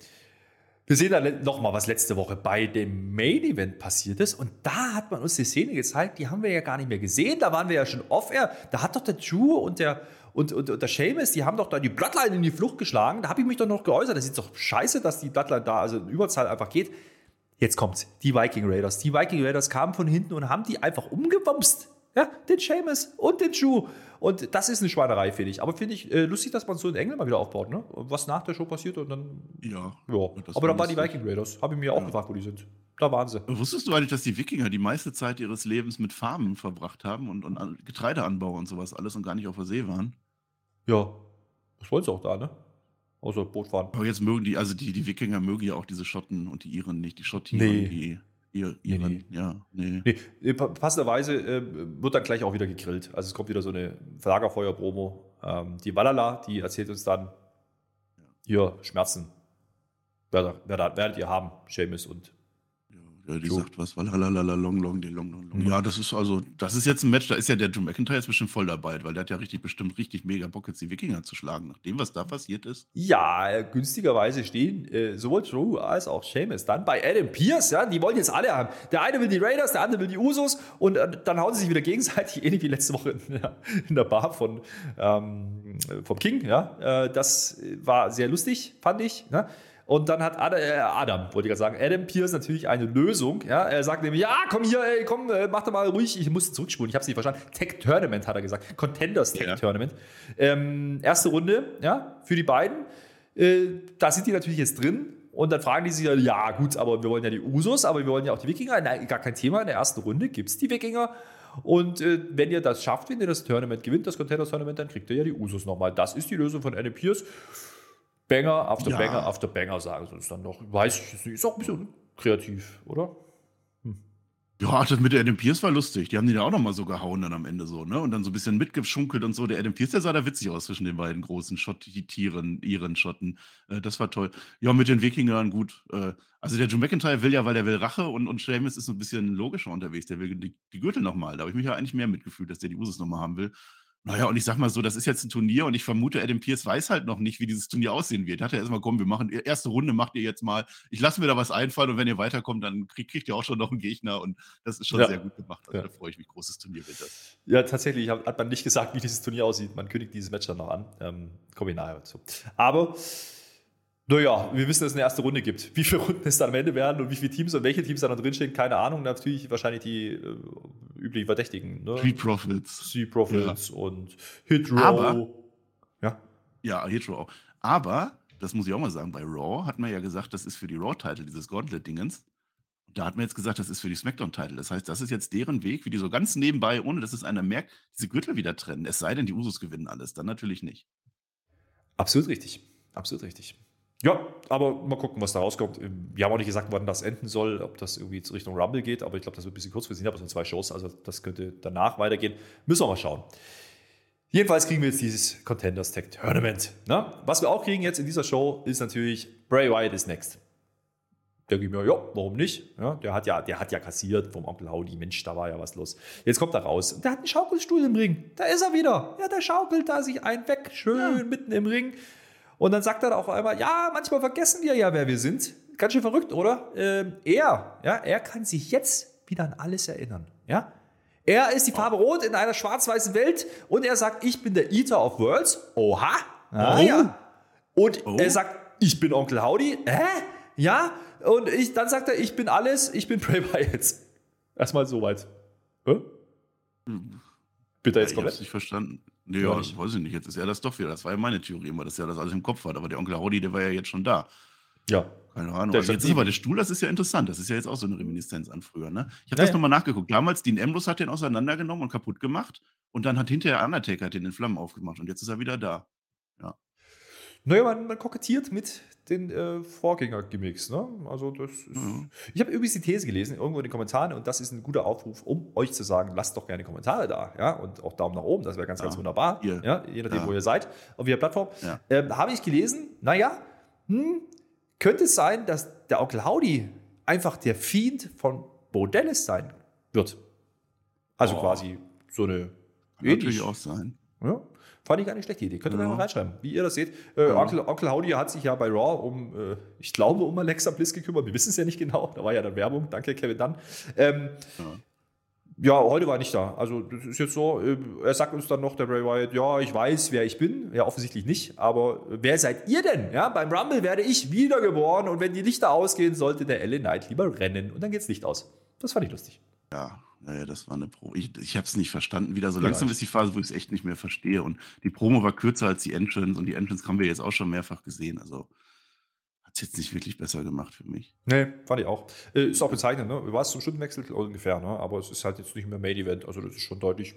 Wir sehen dann nochmal, was letzte Woche bei dem Main Event passiert ist. Und da hat man uns die Szene gezeigt, die haben wir ja gar nicht mehr gesehen. Da waren wir ja schon off-air. Da hat doch der Drew und der, und, und, und der Seamus, die haben doch da die Bloodline in die Flucht geschlagen. Da habe ich mich doch noch geäußert. Das ist doch scheiße, dass die Bloodline da also in Überzahl einfach geht. Jetzt kommt's. Die Viking Raiders. Die Viking Raiders kamen von hinten und haben die einfach umgewumst. Ja, den Seamus und den Drew. Und das ist eine Schweinerei, finde ich. Aber finde ich äh, lustig, dass man so einen Engel mal wieder aufbaut, ne? Was nach der Show passiert und dann. Ja. ja. Aber da waren die Viking Raiders. Habe ich mir auch ja. gefragt, wo die sind. Da waren sie. Wusstest du eigentlich, dass die Wikinger die meiste Zeit ihres Lebens mit Farmen verbracht haben und, und Getreideanbau und sowas alles und gar nicht auf der See waren? Ja. Das wollen sie auch da, ne? Außer Boot fahren. Aber jetzt mögen die, also die, die Wikinger mögen ja auch diese Schotten und die Iren nicht. Die Schottieren, nee. die Iren, nee, nee. ja, nee. nee. Passenderweise äh, wird dann gleich auch wieder gegrillt. Also es kommt wieder so eine Lagerfeuer-Promo. Ähm, die Walala, die erzählt uns dann, hier Schmerzen werdet, werdet ihr haben, Seamus und ja, die so. sagt was, lalalala, long, long, die long, long, long. Mhm. Ja, das ist also, das ist jetzt ein Match, da ist ja der Drew McIntyre jetzt bestimmt voll dabei, weil der hat ja richtig, bestimmt richtig mega Bock, jetzt die Wikinger zu schlagen, nach dem, was da passiert ist. Ja, günstigerweise stehen äh, sowohl Drew als auch Seamus dann bei Adam Pierce, ja, die wollen jetzt alle haben. Der eine will die Raiders, der andere will die Usos und äh, dann hauen sie sich wieder gegenseitig, <laughs> ähnlich wie letzte Woche in der, in der Bar von, ähm, vom King, ja. Äh, das war sehr lustig, fand ich, ne? Und dann hat Adam, äh, Adam wollte ich gerade sagen, Adam Pierce natürlich eine Lösung. Ja? Er sagt nämlich, ja, komm hier, ey, komm, äh, mach doch mal ruhig. Ich muss zurückspulen, ich habe es nicht verstanden. Tech Tournament hat er gesagt. Contenders Tech ja. Tournament. Ähm, erste Runde, ja, für die beiden. Äh, da sind die natürlich jetzt drin. Und dann fragen die sich, ja gut, aber wir wollen ja die Usos, aber wir wollen ja auch die Wikinger. Nein, gar kein Thema. In der ersten Runde gibt es die Wikinger. Und äh, wenn ihr das schafft, wenn ihr das Tournament gewinnt, das Contenders Tournament, dann kriegt ihr ja die Usos nochmal. Das ist die Lösung von Adam Pierce. Banger after ja. Banger after Banger sagen sie uns dann noch. Weiß ich nicht. Ist auch ein bisschen kreativ, oder? Hm. Ja, das mit der Adam Pierce war lustig. Die haben die da auch nochmal so gehauen dann am Ende so, ne? Und dann so ein bisschen mitgeschunkelt und so. Der Adam Pierce, der sah da witzig aus zwischen den beiden großen Schott-Tieren, ihren Schotten. Äh, das war toll. Ja, mit den Wikingern gut. Äh, also der Joe McIntyre will ja, weil der will Rache und, und Sheamus ist so ein bisschen logischer unterwegs. Der will die, die Gürtel nochmal. Da habe ich mich ja eigentlich mehr mitgefühlt, dass der die Usus nochmal haben will. Naja, und ich sag mal so, das ist jetzt ein Turnier und ich vermute, Adam Pierce weiß halt noch nicht, wie dieses Turnier aussehen wird. Hat er erstmal, komm, wir machen erste Runde, macht ihr jetzt mal. Ich lasse mir da was einfallen und wenn ihr weiterkommt, dann kriegt, kriegt ihr auch schon noch einen Gegner und das ist schon ja. sehr gut gemacht. Also ja. da freue ich mich, großes Turnier wird das. Ja, tatsächlich hat man nicht gesagt, wie dieses Turnier aussieht. Man kündigt dieses Match dann noch an. Ähm, Komme ich nachher dazu. Aber naja, wir wissen, dass es eine erste Runde gibt. Wie viele Runden es dann am Ende werden und wie viele Teams und welche Teams da noch drinstehen, keine Ahnung. Natürlich wahrscheinlich die äh, üblichen Verdächtigen. Ne? Street Profits. Street Profits ja. und Hit Raw. ja? Ja, Hit Raw. Aber, das muss ich auch mal sagen, bei Raw hat man ja gesagt, das ist für die Raw-Title, dieses Gauntlet-Dingens. Da hat man jetzt gesagt, das ist für die SmackDown-Title. Das heißt, das ist jetzt deren Weg, wie die so ganz nebenbei, ohne dass es einer merkt, diese Gürtel wieder trennen. Es sei denn, die Usos gewinnen alles. Dann natürlich nicht. Absolut richtig. Absolut richtig. Ja, aber mal gucken, was da rauskommt. Wir haben auch nicht gesagt, wann das enden soll, ob das irgendwie in Richtung Rumble geht, aber ich glaube, das wird ein bisschen kurzfristig. Ich habe so zwei Shows, also das könnte danach weitergehen. Müssen wir mal schauen. Jedenfalls kriegen wir jetzt dieses Contenders Tag Tournament. Na? Was wir auch kriegen jetzt in dieser Show ist natürlich Bray Wyatt is next. Der ich mir, ja, warum nicht? Ja, der, hat ja, der hat ja kassiert vom Onkel Howdy. Mensch, da war ja was los. Jetzt kommt er raus. Der hat einen Schaukelstuhl im Ring. Da ist er wieder. Ja, der schaukelt da sich ein weg, schön ja. mitten im Ring. Und dann sagt er auch einmal, ja, manchmal vergessen wir ja, wer wir sind. Ganz schön verrückt, oder? Ähm, er, ja, er kann sich jetzt wieder an alles erinnern. Ja? Er ist die Farbe Rot in einer schwarz-weißen Welt und er sagt, ich bin der Eater of Worlds. Oha. Ah, oh. ja. Und oh. er sagt, ich bin Onkel Howdy. Hä? Ja. Und ich, dann sagt er, ich bin alles, ich bin Bray Wyatt. Erstmal soweit. Hä? Bitte jetzt ja, komplett. Ich hab's nicht verstanden. Nee, ja, ich weiß ich nicht. Jetzt ist er das doch wieder. Das war ja meine Theorie immer, dass er das alles im Kopf hat. Aber der Onkel Howdy, der war ja jetzt schon da. Ja. Keine Ahnung. Der jetzt ist aber der Stuhl, das ist ja interessant. Das ist ja jetzt auch so eine Reminiszenz an früher. Ne? Ich habe ja, das nochmal nachgeguckt. Damals, Dean Ambrose hat den auseinandergenommen und kaputt gemacht. Und dann hat hinterher Undertaker den in Flammen aufgemacht. Und jetzt ist er wieder da. Ja. Naja, man, man kokettiert mit den äh, Vorgänger-Gimmicks. Ne? Also das ist, mhm. Ich habe übrigens die These gelesen, irgendwo in den Kommentaren, und das ist ein guter Aufruf, um euch zu sagen, lasst doch gerne Kommentare da, ja, und auch Daumen nach oben, das wäre ganz, ja. ganz wunderbar, ihr. ja, je nachdem, ja. wo ihr seid, auf welcher Plattform. Ja. Ähm, habe ich gelesen, naja, hm, könnte es sein, dass der Onkel Howdy einfach der Fiend von Bo Dallas sein wird. Also oh. quasi so eine. Kann natürlich auch sein. Ja, Fand ich gar nicht schlechte Idee. Könnt ihr ja. mal reinschreiben, wie ihr das seht. Äh, ja. Onkel, Onkel Howdy hat sich ja bei Raw um, äh, ich glaube, um Alexa Bliss gekümmert. Wir wissen es ja nicht genau. Da war ja dann Werbung. Danke, Kevin Dunn. Ähm, ja. ja. heute war er nicht da. Also, das ist jetzt so. Äh, er sagt uns dann noch, der Bray Wyatt, ja, ich weiß, wer ich bin. Ja, offensichtlich nicht. Aber wer seid ihr denn? Ja, beim Rumble werde ich wiedergeboren und wenn die Lichter ausgehen, sollte der LA Knight lieber rennen. Und dann geht's Licht aus. Das fand ich lustig. Ja, naja, das war eine Promo. Ich, ich habe es nicht verstanden. Wieder so langsam ist die Phase, wo ich es echt nicht mehr verstehe. Und die Promo war kürzer als die Entrance und die Entrance haben wir jetzt auch schon mehrfach gesehen. Also hat es jetzt nicht wirklich besser gemacht für mich. Nee, fand ich auch. Äh, ist auch bezeichnend, ne? War es zum Stundenwechsel ungefähr, ne? Aber es ist halt jetzt nicht mehr Main Event. Also das ist schon deutlich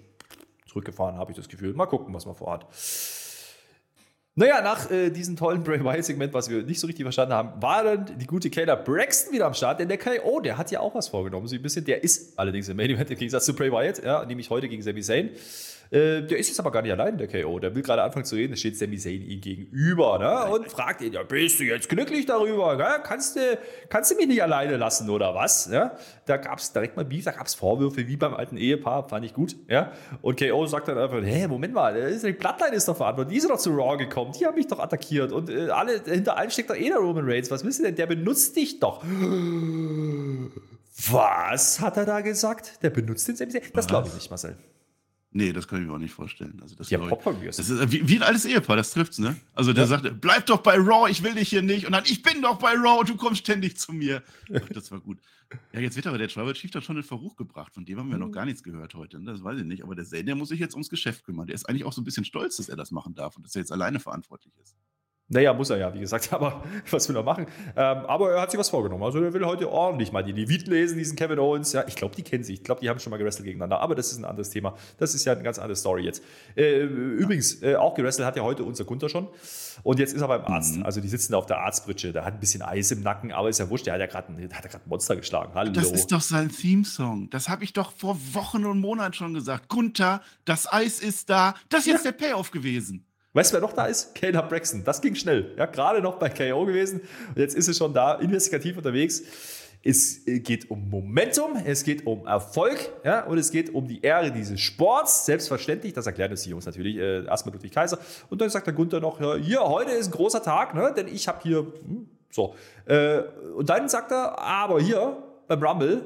zurückgefahren, habe ich das Gefühl. Mal gucken, was man vorhat. Naja, nach äh, diesem tollen Bray Wyatt-Segment, was wir nicht so richtig verstanden haben, war dann die gute Kayla Braxton wieder am Start, denn der KO, der hat ja auch was vorgenommen, so ein bisschen. Der ist allerdings im Main Event im Gegensatz zu Bray Wyatt, ja, nämlich heute gegen Sami Zayn. Äh, der ist jetzt aber gar nicht allein, der KO. Der will gerade anfangen zu reden, da steht Sami Zayn ihm gegenüber ne? und fragt ihn, ja, bist du jetzt glücklich darüber? Ne? Kannst, du, kannst du mich nicht alleine lassen oder was? Ja? Da gab es direkt mal Beef, da gab es Vorwürfe wie beim alten Ehepaar, fand ich gut. Ja? Und KO sagt dann einfach, hä, Moment mal, die Bloodline ist doch verantwortlich, die sind doch zu Raw gekommen, die haben mich doch attackiert und äh, alle, hinter allem steckt doch eh der Roman Reigns, was willst du denn, der benutzt dich doch. Was hat er da gesagt? Der benutzt den Sami Zayn? Das glaube ich nicht, Marcel. Nee, das kann ich mir auch nicht vorstellen. Also das ja, Das ist wie, wie, ein altes Ehepaar, das trifft's, ne? Also der ja. sagt, bleib doch bei Raw, ich will dich hier nicht. Und dann, ich bin doch bei Raw, du kommst ständig zu mir. Ach, das war gut. Ja, jetzt wird aber der Tribal Chief dann schon in Verruch gebracht. Von dem haben wir mhm. noch gar nichts gehört heute. Ne? Das weiß ich nicht. Aber der Zane, der muss sich jetzt ums Geschäft kümmern. Der ist eigentlich auch so ein bisschen stolz, dass er das machen darf und dass er jetzt alleine verantwortlich ist. Naja, muss er ja, wie gesagt, <laughs> aber was will er machen? Ähm, aber er hat sich was vorgenommen. Also er will heute ordentlich mal die Leviten lesen, diesen Kevin Owens. Ja, ich glaube, die kennen sich. Ich glaube, die haben schon mal gewrestelt gegeneinander. Aber das ist ein anderes Thema. Das ist ja eine ganz andere Story jetzt. Äh, übrigens, äh, auch gewrestelt hat ja heute unser Gunther schon. Und jetzt ist er beim Arzt. Mhm. Also die sitzen da auf der Arztbritsche. Der hat ein bisschen Eis im Nacken, aber ist ja wurscht. Der hat ja gerade ein Monster geschlagen. Hallo. Das ist doch sein Theme-Song. Das habe ich doch vor Wochen und Monaten schon gesagt. Gunther, das Eis ist da. Das ist jetzt ja. der Payoff gewesen. Weißt du, wer noch da ist? Kayla Braxton. Das ging schnell. Ja, gerade noch bei KO gewesen. Und jetzt ist sie schon da, investigativ unterwegs. Es äh, geht um Momentum, es geht um Erfolg ja, und es geht um die Ehre dieses Sports. Selbstverständlich, das erklären uns die Jungs natürlich äh, erstmal Ludwig Kaiser. Und dann sagt der Gunther noch, hier, heute ist ein großer Tag, ne, denn ich habe hier, hm, so. Äh, und dann sagt er, aber hier beim Rumble,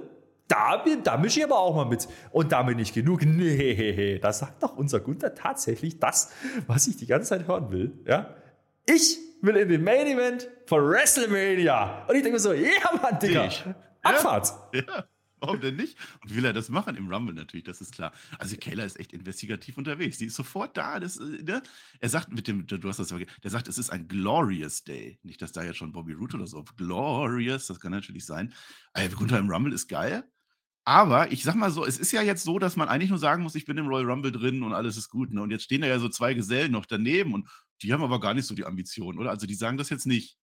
da, bin, da mische ich aber auch mal mit. Und damit nicht genug. Nee, da sagt doch unser Gunther tatsächlich das, was ich die ganze Zeit hören will. Ja? Ich will in den Main Event von WrestleMania. Und ich denke mir so, ja, Mann, Digga. Ich. Abfahrt. Ja, warum denn nicht? Und will er das machen im Rumble natürlich, das ist klar. Also Kayla ist echt investigativ unterwegs. Die ist sofort da. Das, äh, ne? Er sagt mit dem, du hast das der sagt, es ist ein Glorious Day. Nicht, dass da jetzt schon Bobby Root oder so. Glorious, das kann natürlich sein. Gunther im Rumble ist geil. Aber ich sag mal so, es ist ja jetzt so, dass man eigentlich nur sagen muss, ich bin im Royal Rumble drin und alles ist gut. Ne? Und jetzt stehen da ja so zwei Gesellen noch daneben und die haben aber gar nicht so die Ambitionen, oder? Also die sagen das jetzt nicht.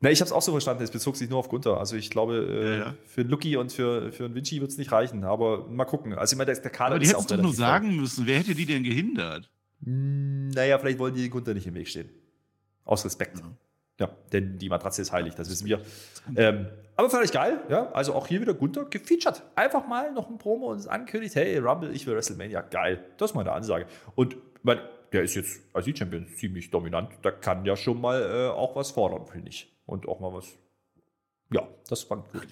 Ne, ich habe es auch so verstanden, es bezog sich nur auf Gunther. Also ich glaube, äh, Ja, ja. für Lucky und für, für einen Vinci wird es nicht reichen. Aber mal gucken. Also ich meine, der, der Kader Aber die ist hätten auch es doch nur relativ voll. sagen müssen. Wer hätte die denn gehindert? Hm, Naja, vielleicht wollen die Gunther nicht im Weg stehen. Aus Respekt. Ja. Ja, denn die Matratze ist heilig, das wissen wir. Ähm, aber völlig geil, ja. Also auch hier wieder Gunther gefeatured. Einfach mal noch ein Promo und ankündigt, hey, Rumble, ich will WrestleMania. Geil. Das ist meine Ansage. Und mein, der ist jetzt als E-Champion ziemlich dominant. Da kann ja schon mal äh, auch was fordern, finde ich. Und auch mal was. Ja, das fand ich gut.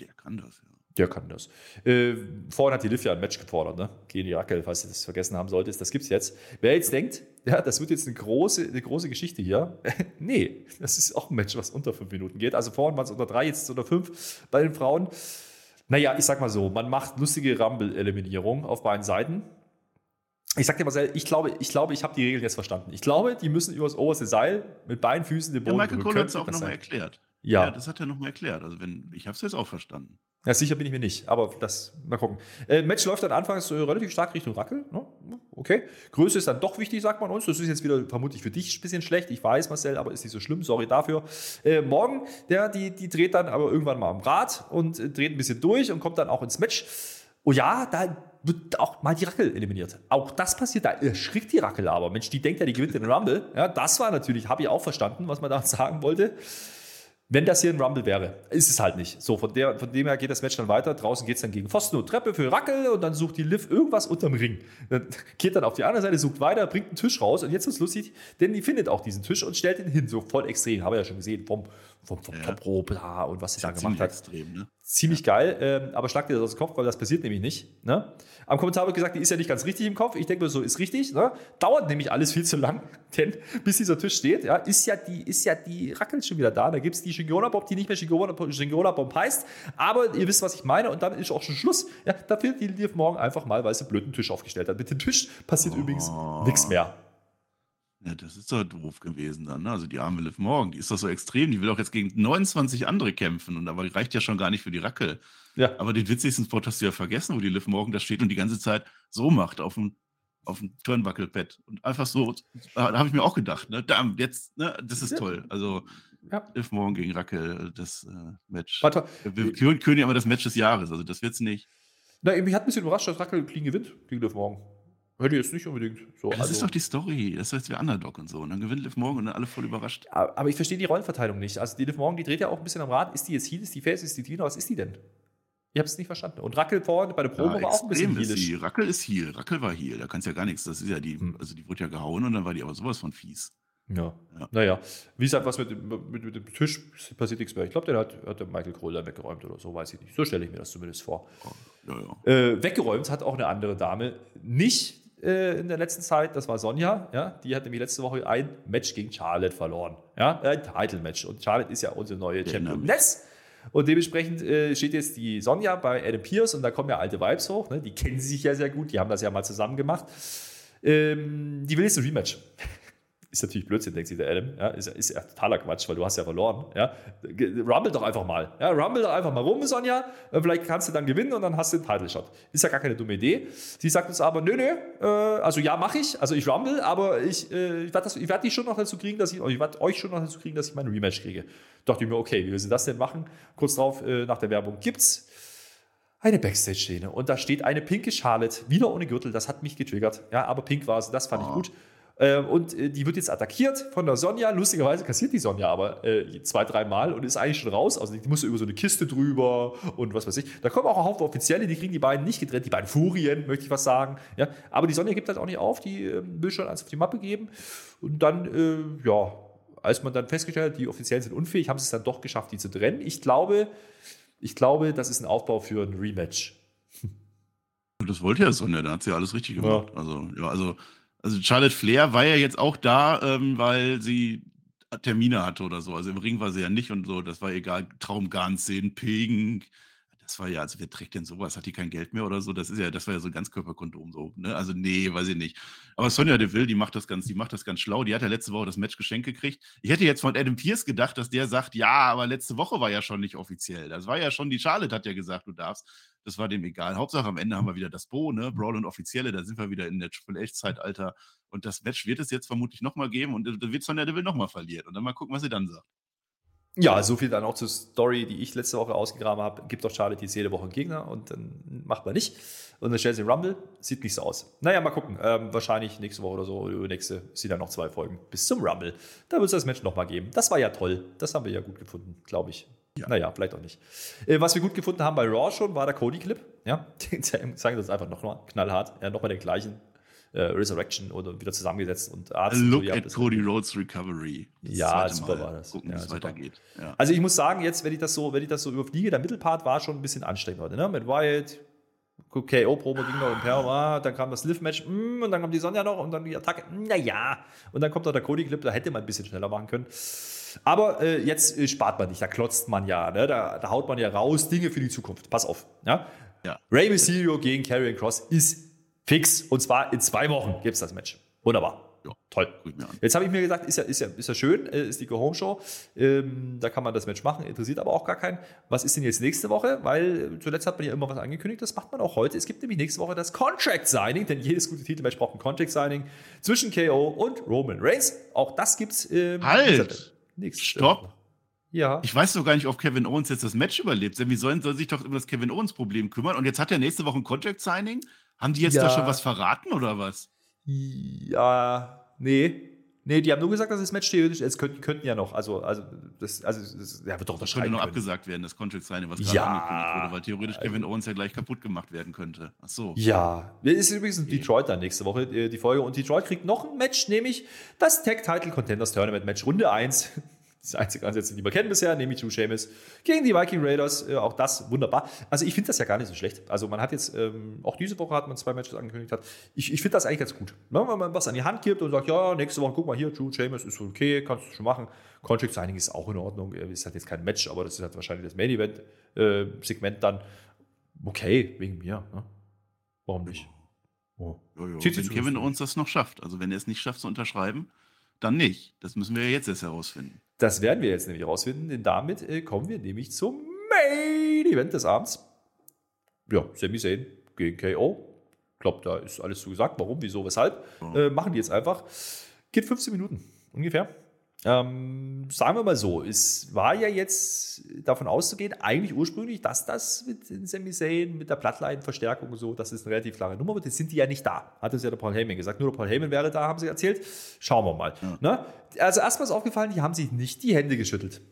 Der kann das. Der kann das. Äh, vorhin hat die Liv ja ein Match gefordert, ne? Gegen die Rackel, falls ihr das vergessen haben solltest. Das gibt's jetzt. Wer jetzt denkt, ja, das wird jetzt eine große, eine große Geschichte hier. <laughs> nee, das ist auch ein Match, was unter fünf Minuten geht. Also vorhin waren es unter drei, jetzt ist es unter fünf bei den Frauen. Naja, ich sag mal so, man macht lustige Rumble-Eliminierung auf beiden Seiten. Ich sag dir mal selber, ich glaube, ich, glaube, ich habe die Regeln jetzt verstanden. Ich glaube, die müssen übers oberste Seil mit beiden Füßen den Ja, Boden Michael berühren. Cole hat es auch das nochmal erklärt. Ja. das hat er nochmal erklärt. Also wenn, ich habe es jetzt auch verstanden. Ja, sicher bin ich mir nicht, aber das mal gucken. Äh, Match läuft dann anfangs äh, relativ stark Richtung Rackel. Ne? Okay. Größe ist dann doch wichtig, sagt man uns. Das ist jetzt wieder vermutlich für dich ein bisschen schlecht. Ich weiß, Marcel, aber ist nicht so schlimm. Sorry dafür. Äh, morgen, der, die, die dreht dann aber irgendwann mal am Rad und äh, dreht ein bisschen durch und kommt dann auch ins Match. Oh ja, da wird auch mal die Rackel eliminiert. Auch das passiert, da erschrickt die Rackel aber. Mensch, die denkt ja, die gewinnt den Rumble. Ja, das war natürlich, habe ich auch verstanden, was man da <laughs> sagen wollte. Wenn das hier ein Rumble wäre, ist es halt nicht. So, von, der, von dem her geht das Match dann weiter. Draußen geht es dann gegen Pfosten und Treppe für Rackel und dann sucht die Liv irgendwas unterm Ring. Dann <laughs> geht dann auf die andere Seite, sucht weiter, bringt einen Tisch raus und jetzt ist lustig, denn die findet auch diesen Tisch und stellt ihn hin. So voll extrem, habe ich ja schon gesehen, vom, vom, vom Ja. Top bla, und was sie da gemacht hat. extrem, ne? Ziemlich geil, ähm, aber schlag dir das aus dem Kopf, weil das passiert nämlich nicht. Ne? Am Kommentar wird gesagt, die ist ja nicht ganz richtig im Kopf. Ich denke mir so, ist richtig. Ne? Dauert nämlich alles viel zu lang, <laughs> denn bis dieser Tisch steht, ja, ist, ja die, ist ja die Rackel schon wieder da. Da gibt es die Shingona Bomb, die nicht mehr Shingona, Shingona Bomb heißt. Aber ihr wisst, was ich meine und dann ist auch schon Schluss. Ja, da fehlt die Liv morgen einfach mal, weil sie einen blöden Tisch aufgestellt hat. Mit dem Tisch passiert übrigens nichts mehr. Ja, das ist doch doof gewesen dann. Ne? Also die arme Liv Morgan, die ist doch so extrem. Die will auch jetzt gegen 29 andere kämpfen. Und aber die reicht ja schon gar nicht für die Rackel. Ja. Aber den witzigsten Spot hast du ja vergessen, wo die Liv Morgan da steht und die ganze Zeit so macht auf dem, auf dem Turnbuckle-Pad. Und einfach so, da habe ich mir auch gedacht, ne? Da, jetzt, ne? Das ist Ja. toll. Also Ja. Liv Morgan gegen Rackel, das äh, Match. Warte, Wir küren ja immer das Match des Jahres. Also das wird's nicht. na, mich hat ein bisschen überrascht, dass Rackel clean gewinnt gegen Liv morgen. Hätte ich jetzt nicht unbedingt so. Ja, das ist also- doch die Story. Das ist jetzt wie Underdog und so. Und dann gewinnt Liv Morgan und dann alle voll überrascht. Aber ich verstehe die Rollenverteilung nicht. Also die Liv Morgan, die dreht ja auch ein bisschen am Rad. Ist die jetzt Heal, ist die Face, ist die Tina? Was ist die denn? Ich habe es nicht verstanden. Und Rackel vorhin bei der Promo war auch ein bisschen ist healisch. sie. Rackel ist Heal. Rackel war Heal. Da kannst ja gar nichts. Das ist ja die, Hm. also die wurde ja gehauen und dann war die aber sowas von fies. Ja. Ja. Naja, wie gesagt, was mit, dem- mit, mit dem Tisch passiert nichts mehr. Ich glaube, den hat, hat der Michael Kroll dann weggeräumt oder so, weiß ich nicht. So stelle ich mir das zumindest vor. Ja, ja. Äh, weggeräumt hat auch eine andere Dame. Nicht äh, in der letzten Zeit, das war Sonja. Ja? Die hat nämlich letzte Woche ein Match gegen Charlotte verloren. Ja? Ein Title-Match. Und Charlotte ist ja unsere neue Erinnere Championess. Und dementsprechend äh, steht jetzt die Sonja bei Adam Pierce und da kommen ja alte Vibes hoch. Ne? Die kennen sich ja sehr gut, die haben das ja mal zusammen gemacht. Ähm, die will jetzt ein Rematch. Ist natürlich Blödsinn, denkt sich der Adam. Ja, ist, ist ja totaler Quatsch, weil du hast ja verloren. Ja. Rumble doch einfach mal. Ja, rumble doch einfach mal rum, Sonja. Äh, Vielleicht kannst du dann gewinnen und dann hast du den Title Shot. Ist ja gar keine dumme Idee. Sie sagt uns aber, nö, nö, äh, also ja, mache ich. Also ich rumble, aber ich, äh, ich werde werd die schon noch dazu kriegen, dass ich, ich werde euch schon noch dazu kriegen, dass ich mein Rematch kriege. Dachte ich mir, okay, wie wir sie das denn machen? Kurz drauf, äh, nach der Werbung gibt's eine Backstage-Szene und da steht eine pinke Charlotte, wieder ohne Gürtel, das hat mich getriggert. Ja, aber pink war sie, das fand ich Oh. gut. Äh, und äh, die wird jetzt attackiert von der Sonja. Lustigerweise kassiert die Sonja aber äh, zwei, dreimal und ist eigentlich schon raus. Also die muss über so eine Kiste drüber und was weiß ich. Da kommen auch ein Haufen Offizielle, die kriegen die beiden nicht getrennt. Die beiden Furien, möchte ich was sagen. Ja? Aber die Sonja gibt halt auch nicht auf. Die äh, will schon eins auf die Mappe geben. Und dann, äh, ja, als man dann festgestellt hat, die Offiziellen sind unfähig, haben sie es dann doch geschafft, die zu trennen. Ich glaube, ich glaube, das ist ein Aufbau für ein Rematch. Das wollte ja Sonja, da hat sie ja alles richtig gemacht. Ja. Also, ja, also also Charlotte Flair war ja jetzt auch da, ähm, weil sie Termine hatte oder so. Also im Ring war sie ja nicht und so. Das war egal. Traumgarn sehen, Pegen. Das war ja, also wer trägt denn sowas? Hat die kein Geld mehr oder so? Das ist ja, das war ja so ein Ganzkörperkondom so. Ne? Also nee, weiß ich nicht. Aber Sonja Deville, die macht das ganz, die macht das ganz schlau. Die hat ja letzte Woche das Match geschenkt gekriegt. Ich hätte jetzt von Adam Pierce gedacht, dass der sagt, ja, aber letzte Woche war ja schon nicht offiziell. Das war ja schon, die Charlotte hat ja gesagt, du darfst. Das war dem egal. Hauptsache am Ende haben wir wieder das Bo, ne? Brawl und Offizielle, da sind wir wieder in der Triple H-Zeitalter. Und das Match wird es jetzt vermutlich nochmal geben und da wird Sonja Deville nochmal verlieren. Und dann mal gucken, was sie dann sagt. Ja, so viel dann auch zur Story, die ich letzte Woche ausgegraben habe. Gibt doch Charlotte jetzt jede Woche einen Gegner und dann macht man nicht. Und dann stellt sie Rumble, sieht nicht so aus. Naja, mal gucken. Ähm, wahrscheinlich nächste Woche oder so oder übernächste sind dann noch zwei Folgen bis zum Rumble. Da wird es das Match nochmal geben. Das war ja toll. Das haben wir ja gut gefunden, glaube ich. Ja. Naja, vielleicht auch nicht. Äh, was wir gut gefunden haben bei Raw schon, war der Cody-Clip. Ja, <laughs> den zeigen wir uns einfach nochmal knallhart. Ja, nochmal den gleichen äh, Resurrection oder wieder zusammengesetzt und Arzt. Look so, at Cody Rhodes Recovery. Das ja, super Mal war das. Gucken, ja, wie es weitergeht. Ja. Also ich muss sagen, jetzt, wenn ich das so, wenn ich das so überfliege, der Mittelpart war schon ein bisschen anstrengend heute, ne? Mit Wyatt, KO-Promo ging noch im Perl, ah, dann kam das Lift-Match mm, und dann kam die Sonja noch und dann die Attacke, naja. Und dann kommt noch der Cody-Clip, da hätte man ein bisschen schneller machen können. Aber äh, jetzt äh, spart man nicht, da klotzt man ja, ne? da, da, haut man ja raus Dinge für die Zukunft. Pass auf. Ja? Ja. Rey Mysterio gegen Karrion Cross ist fix und zwar in zwei Wochen gibt es das Match. Wunderbar. Ja, toll. Jetzt habe ich mir gesagt, ist ja, ist ja, ist ja schön, äh, ist die Go-Home-Show. Ähm, da kann man das Match machen, interessiert aber auch gar keinen. Was ist denn jetzt nächste Woche? Weil äh, zuletzt hat man ja immer was angekündigt, das macht man auch heute. Es gibt nämlich nächste Woche das Contract-Signing, denn jedes gute Titelmatch braucht ein Contract-Signing zwischen KO und Roman Reigns. Auch das gibt es. Ähm, halt! Nächste Stopp. Ja. Ich weiß doch gar nicht, ob Kevin Owens jetzt das Match überlebt. Denn wie sollen soll sich doch um das Kevin Owens-Problem kümmern? Und jetzt hat er nächste Woche ein Contract-Signing. Haben die jetzt ja. da schon was verraten oder was? Ja, nee. Nee, die haben nur gesagt, dass das Match theoretisch, es könnten, könnten ja noch, also, also, das, also, das ja, wird doch das könnte noch können. abgesagt werden, das Contract Signing, was gerade ja. angekündigt wurde, weil theoretisch Kevin Owens ja gleich kaputt gemacht werden könnte. Ach so. Ja, ist übrigens in Detroit dann nächste Woche äh, die Folge und Detroit kriegt noch ein Match, nämlich das Tag Title Contenders Tournament Match Runde 1 das einzige Ansätze, die wir kennen bisher, nämlich Drew Sheamus gegen die Viking Raiders. Äh, auch das wunderbar. Also ich finde das ja gar nicht so schlecht. Also man hat jetzt, ähm, auch diese Woche hat man zwei Matches angekündigt. Hat. Ich, ich finde das eigentlich ganz gut. Ne? Wenn man was an die Hand gibt und sagt, ja, nächste Woche, guck mal hier, Drew Sheamus ist okay, kannst du schon machen. Contract Signing ist auch in Ordnung. Ist halt jetzt kein Match, aber das ist halt wahrscheinlich das Main Event äh, Segment dann. Okay, wegen mir. Ne? Warum nicht? Oh. Jo, jo. Wenn Kevin uns das noch schafft, also wenn er es nicht schafft zu unterschreiben, dann nicht. Das müssen wir ja jetzt erst herausfinden. Das werden wir jetzt nämlich herausfinden, denn damit äh, kommen wir nämlich zum Main Event des Abends. Ja, Sami Zayn gegen KO. Ich glaube, da ist alles zu gesagt. Warum, wieso, weshalb. Oh. Äh, machen die jetzt einfach. Geht 15 Minuten ungefähr. Ähm, sagen wir mal so, es war ja jetzt davon auszugehen, eigentlich ursprünglich, dass das mit den Sami Zayn, mit der Plattline-Verstärkung und so, das ist eine relativ klare Nummer, aber jetzt sind die ja nicht da. Hat es ja der Paul Heyman gesagt. Nur der Paul Heyman wäre da, haben sie erzählt. Schauen wir mal. Ja. Ne? Also erstmal ist aufgefallen, die haben sich nicht die Hände geschüttelt.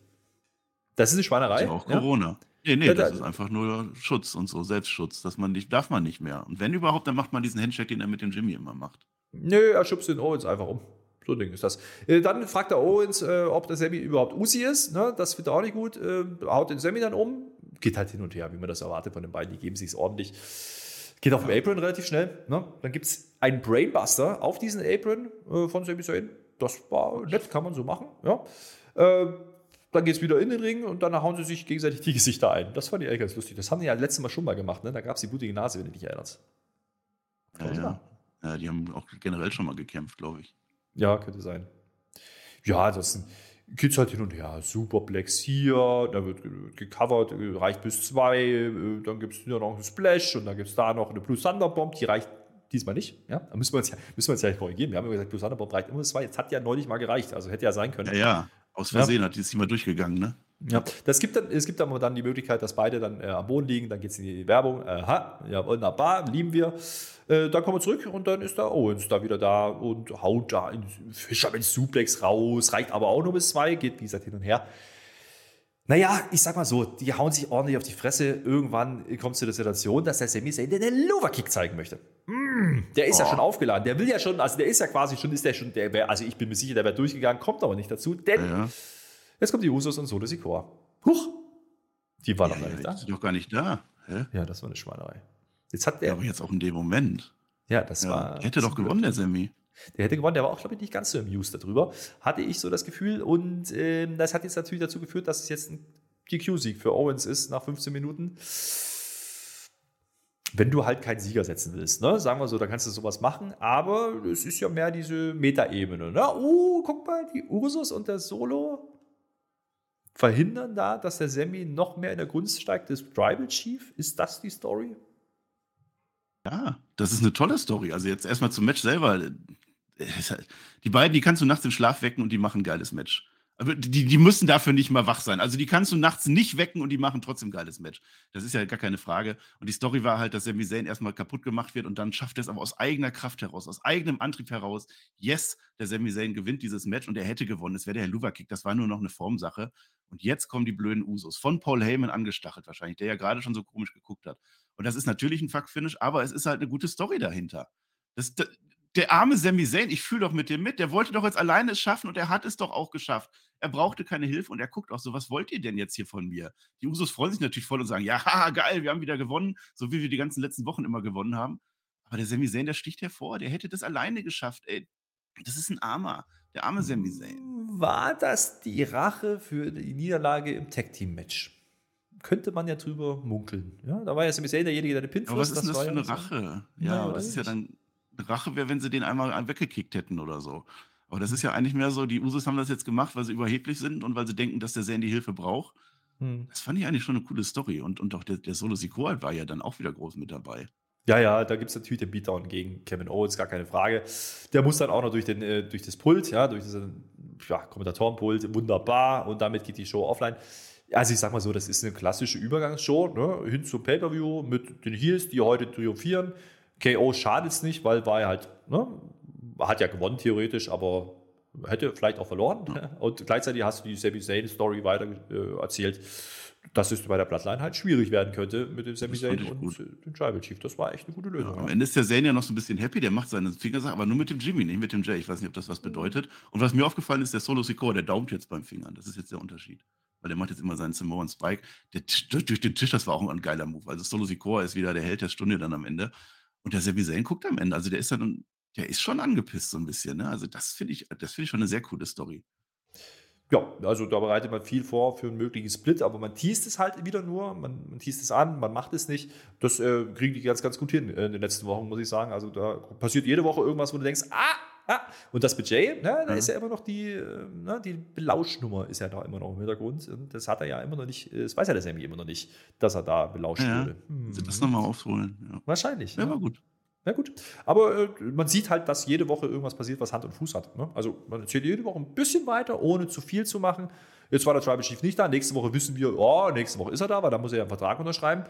Das ist eine Schweinerei. Das ist auch Corona. Ja? Nee, nee, das ist einfach nur Schutz und so, Selbstschutz. Dass man nicht, darf man nicht mehr. Und wenn überhaupt, dann macht man diesen Handshake, den er mit dem Jimmy immer macht. Nö, er schubst den Owens einfach um. So ein Ding ist das. Äh, dann fragt der Owens, äh, ob der Sammy überhaupt Usi ist. Ne? Das wird auch nicht gut. Äh, haut den Sammy dann um. Geht halt hin und her, wie man das erwartet von den beiden. Die geben sich ordentlich. Geht auf dem Apron relativ schnell. Ne? Dann gibt es einen Brainbuster auf diesen Apron äh, von Sami Zayn. Das war nett, kann man so machen. Ja. Äh, dann geht es wieder in den Ring und dann hauen sie sich gegenseitig die Gesichter ein. Das fand ich eigentlich ganz lustig. Das haben die ja letztes Mal schon mal gemacht. Ne? Da gab es die blutige Nase, wenn du dich erinnerst. Ja, ja. ja, die haben auch generell schon mal gekämpft, glaube ich. Ja, könnte sein. Ja, das geht halt hin und her. Superplex hier, da wird gecovert, reicht bis zwei, äh, dann gibt es hier noch einen Splash und dann gibt es da noch eine Blue Thunderbomb, die reicht diesmal nicht. Ja? Da müssen wir uns ja, müssen wir uns ja korrigieren. Wir haben ja gesagt, Blue Thunderbomb reicht immer bis zwei. Jetzt hat ja neulich mal gereicht, also hätte ja sein können. Ja, ja. Aus Versehen ja. hat die ist immer durchgegangen, ne? Ja, das gibt dann, es gibt aber dann die Möglichkeit, dass beide dann äh, am Boden liegen, dann geht es in die Werbung. Aha, ja, wunderbar, lieben wir. Äh, dann kommen wir zurück und dann ist da Owens da wieder da und haut da in Fischerman Suplex raus, reicht aber auch nur bis zwei, geht wie gesagt hin und her. Naja, ich sag mal so, die hauen sich ordentlich auf die Fresse. Irgendwann kommt es zu der Situation, dass der Sami Zayn den Loverkick zeigen möchte. Mm, der ist oh. ja schon aufgeladen. Der will ja schon, also der ist ja quasi schon, ist der schon, der wär, also ich bin mir sicher, der wäre durchgegangen, kommt aber nicht dazu, denn ja. jetzt kommt die Usos und Solo Sikor. Huch! Die war ja, noch gar nicht da. Die doch gar nicht da. Hä? Ja, das war eine Schweinerei. Jetzt hat der. Ja, aber jetzt auch in dem Moment. Ja, das ja. war. Hätte doch gewonnen, der Semi. Der hätte gewonnen, der war auch, glaube ich, nicht ganz so amused darüber. Hatte ich so das Gefühl. Und äh, das hat jetzt natürlich dazu geführt, dass es jetzt ein DQ-Sieg für Owens ist nach 15 Minuten. Wenn du halt keinen Sieger setzen willst, ne? sagen wir so, dann kannst du sowas machen, aber es ist ja mehr diese Metaebene. Ne? Oh, guck mal, die Ursus und der Solo verhindern da, dass der Semi noch mehr in der Gunst steigt des Tribal Chief. Ist das die Story? Ja, das ist eine tolle Story. Also jetzt erstmal zum Match selber. Die beiden, die kannst du nachts im Schlaf wecken und die machen ein geiles Match. Aber die, die müssen dafür nicht mal wach sein. Also die kannst du nachts nicht wecken und die machen trotzdem ein geiles Match. Das ist ja gar keine Frage. Und die Story war halt, dass Sami Zayn erstmal kaputt gemacht wird und dann schafft er es aber aus eigener Kraft heraus, aus eigenem Antrieb heraus. Yes, der Sami Zayn gewinnt dieses Match und er hätte gewonnen. Es wäre der Herr Luva-Kick. Das war nur noch eine Formsache. Und jetzt kommen die blöden Usos. Von Paul Heyman angestachelt wahrscheinlich, der ja gerade schon so komisch geguckt hat. Und das ist natürlich ein Fuck-Finish, aber es ist halt eine gute Story dahinter. Das, der arme Sami Zayn, ich fühle doch mit dem mit, der wollte doch jetzt alleine es schaffen und er hat es doch auch geschafft. Er brauchte keine Hilfe und er guckt auch so, was wollt ihr denn jetzt hier von mir? Die Usos freuen sich natürlich voll und sagen, ja, <laughs> geil, wir haben wieder gewonnen, so wie wir die ganzen letzten Wochen immer gewonnen haben. Aber der Sami Zayn, der sticht hervor, der hätte das alleine geschafft, ey. Das ist ein Armer, der arme Sami Zayn. War das die Rache für die Niederlage im Tag-Team-Match? Könnte man ja drüber munkeln. Ja, da war ja Sami Zayn derjenige, der den Pin Aber was ist denn das, für eine Rache? Ja, ja das ist ja dann Rache wäre, wenn sie den einmal weggekickt hätten oder so. Aber das ist ja eigentlich mehr so, die Usos haben das jetzt gemacht, weil sie überheblich sind und weil sie denken, dass der Zane die Hilfe braucht. Hm. Das fand ich eigentlich schon eine coole Story. Und, und auch der, der Solo Sikoa war ja dann auch wieder groß mit dabei. Ja, ja, da gibt es natürlich den Beatdown gegen Kevin Owens, gar keine Frage. Der muss dann auch noch durch, den, äh, durch das Pult, ja, durch das ja, Kommentatorenpult, wunderbar. Und damit geht die Show offline. Also ich sag mal so, das ist eine klassische Übergangsshow, ne, hin zum Pay-Per-View mit den Heels, die heute triumphieren. KO schadet es nicht, weil war er halt, ne, hat ja gewonnen theoretisch, aber hätte vielleicht auch verloren. Ja. <laughs> Und gleichzeitig hast du die Sami Zayn Story weiter äh, erzählt, dass es bei der Bloodline halt schwierig werden könnte mit dem Sami Zayn und gut. dem Tribal Chief. Das war echt eine gute Lösung. Ja, am Ende ist der Zayn ja noch so ein bisschen happy, der macht seine Fingersache, aber nur mit dem Jimmy, nicht mit dem Jay. Ich weiß nicht, ob das was bedeutet. Und was mir aufgefallen ist, der Solo Sikoa, der daumt jetzt beim Fingern. Das ist jetzt der Unterschied. Weil der macht jetzt immer seinen Samoan Spike. Der, durch den Tisch, das war auch ein geiler Move. Also Solo Sikoa ist wieder der Held der Stunde dann am Ende. Und der Zayn guckt am Ende. Also der ist dann, der ist schon angepisst so ein bisschen. Ne? Also das finde ich, das finde ich schon eine sehr coole Story. Ja, also da bereitet man viel vor für einen möglichen Split, aber man teast es halt wieder nur, man, man teast es an, man macht es nicht. Das äh, kriegen die ganz, ganz gut hin in den letzten Wochen, muss ich sagen. Also da passiert jede Woche irgendwas, wo du denkst, ah, ah. Und das Budget, ne, da mhm. ist ja immer noch die, äh, ne, die Belauschnummer ist ja da immer noch im Hintergrund. Und das hat er ja immer noch nicht, das weiß ja der Sammy immer noch nicht, dass er da belauscht ja, wurde. Hm. Das nochmal aufholen. Ja. Wahrscheinlich. Ja, war gut. Ja, gut. Aber äh, man sieht halt, dass jede Woche irgendwas passiert, was Hand und Fuß hat. Ne? Also man erzählt jede Woche ein bisschen weiter, ohne zu viel zu machen. Jetzt war der Tribal Chief nicht da. Nächste Woche wissen wir, oh, nächste Woche ist er da, weil da muss er ja einen Vertrag unterschreiben.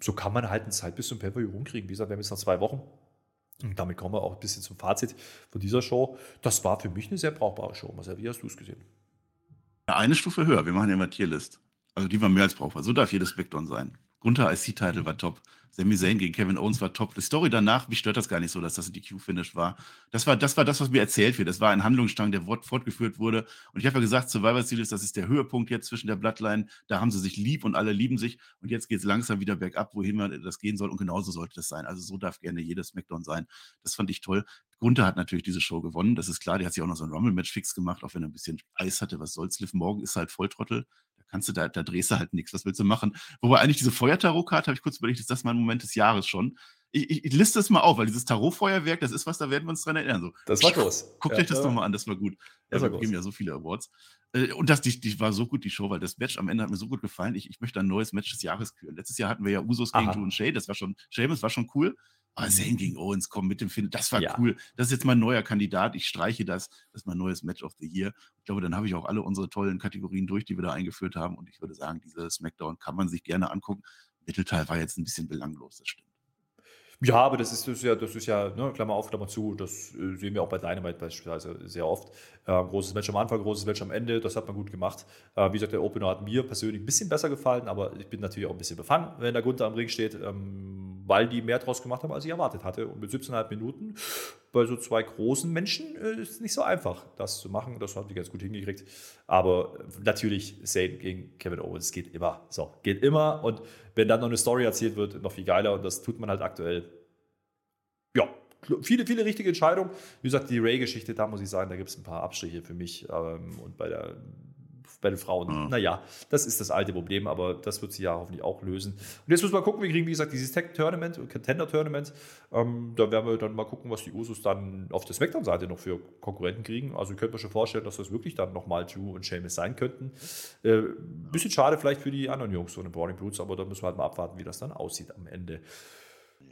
So kann man halt eine Zeit bis zum Pay-Per-View rumkriegen. Wie gesagt, wir haben jetzt noch zwei Wochen. Und damit kommen wir auch ein bisschen zum Fazit von dieser Show. Das war für mich eine sehr brauchbare Show. Marcel, wie hast du es gesehen? Eine Stufe höher. Wir machen ja immer Tierlist. Also die war mehr als brauchbar. So darf jedes Backdown sein. Gunther IC-Title war top. Sami Zayn gegen Kevin Owens war top. Die Story danach, mich stört das gar nicht so, dass das ein DQ-Finish war. Das war. Das war das, was mir erzählt wird. Das war ein Handlungsstrang, der fortgeführt wurde. Und ich habe ja gesagt, Survivor Series, das ist der Höhepunkt jetzt zwischen der Bloodline. Da haben sie sich lieb und alle lieben sich. Und jetzt geht es langsam wieder bergab, wohin man das gehen soll. Und genauso sollte das sein. Also so darf gerne jedes Smackdown sein. Das fand ich toll. Gunther hat natürlich diese Show gewonnen. Das ist klar. Der hat sich auch noch so ein Rumble-Match fix gemacht, auch wenn er ein bisschen Eis hatte. Was soll's? Liv Morgan ist halt Volltrottel kannst du da, da drehst du halt nichts. Was willst du machen? Wobei eigentlich diese Feuertarot-Karte, habe ich kurz überlegt, ist das mein Moment des Jahres schon. Ich, ich, ich liste es mal auf, weil dieses Tarot-Feuerwerk, das ist was, da werden wir uns dran erinnern. So, das war groß. Guckt ja, euch das ja. nochmal an, das war gut. Das ja, wir geben ja so viele Awards. Äh, und das die, die war so gut, die Show, weil das Match am Ende hat mir so gut gefallen. Ich, ich möchte ein neues Match des Jahres küren. Letztes Jahr hatten wir ja Usos gegen Aha. Drew und Shay, das war schon, Sheamus war schon cool. Aber Zane gegen Owens, komm mit dem Film, das war Ja. cool. Das ist jetzt mein neuer Kandidat. Ich streiche das. Das ist mein neues Match of the Year. Ich glaube, dann habe ich auch alle unsere tollen Kategorien durch, die wir da eingeführt haben. Und ich würde sagen, diese Smackdown kann man sich gerne angucken. Mittelteil war jetzt ein bisschen belanglos, das stimmt. Ja, aber das ist, das ist ja, das ist ja, ne, Klammer auf, Klammer zu, das äh, sehen wir auch bei Dynamite beispielsweise sehr oft. Äh, großes Match am Anfang, großes Match am Ende, das hat man gut gemacht. Äh, wie gesagt, der Opener hat mir persönlich ein bisschen besser gefallen, aber ich bin natürlich auch ein bisschen befangen, wenn der Gunther am Ring steht, ähm, weil die mehr draus gemacht haben, als ich erwartet hatte. Und mit 17,5 Minuten bei so zwei großen Menschen äh, ist es nicht so einfach, das zu machen. Das haben die ganz gut hingekriegt. Aber äh, natürlich, Zane gegen Kevin Owens geht immer. So, geht immer. Und wenn dann noch eine Story erzählt wird, noch viel geiler. Und das tut man halt aktuell. Ja, viele, viele richtige Entscheidungen. Wie gesagt, die Ray-Geschichte, da muss ich sagen, da gibt es ein paar Abstriche für mich. Ähm, und bei der bei den Frauen. Ja. Naja, das ist das alte Problem, aber das wird sie ja hoffentlich auch lösen. Und jetzt müssen wir gucken, wir kriegen, wie gesagt, dieses Tech-Tournament, Contender-Tournament. Ähm, da werden wir dann mal gucken, was die Usos dann auf der Smackdown-Seite noch für Konkurrenten kriegen. Also könnte mir schon vorstellen, dass das wirklich dann nochmal Drew und Sheamus sein könnten. Äh, bisschen schade vielleicht für die anderen Jungs, so eine Browning Brutes, aber da müssen wir halt mal abwarten, wie das dann aussieht am Ende.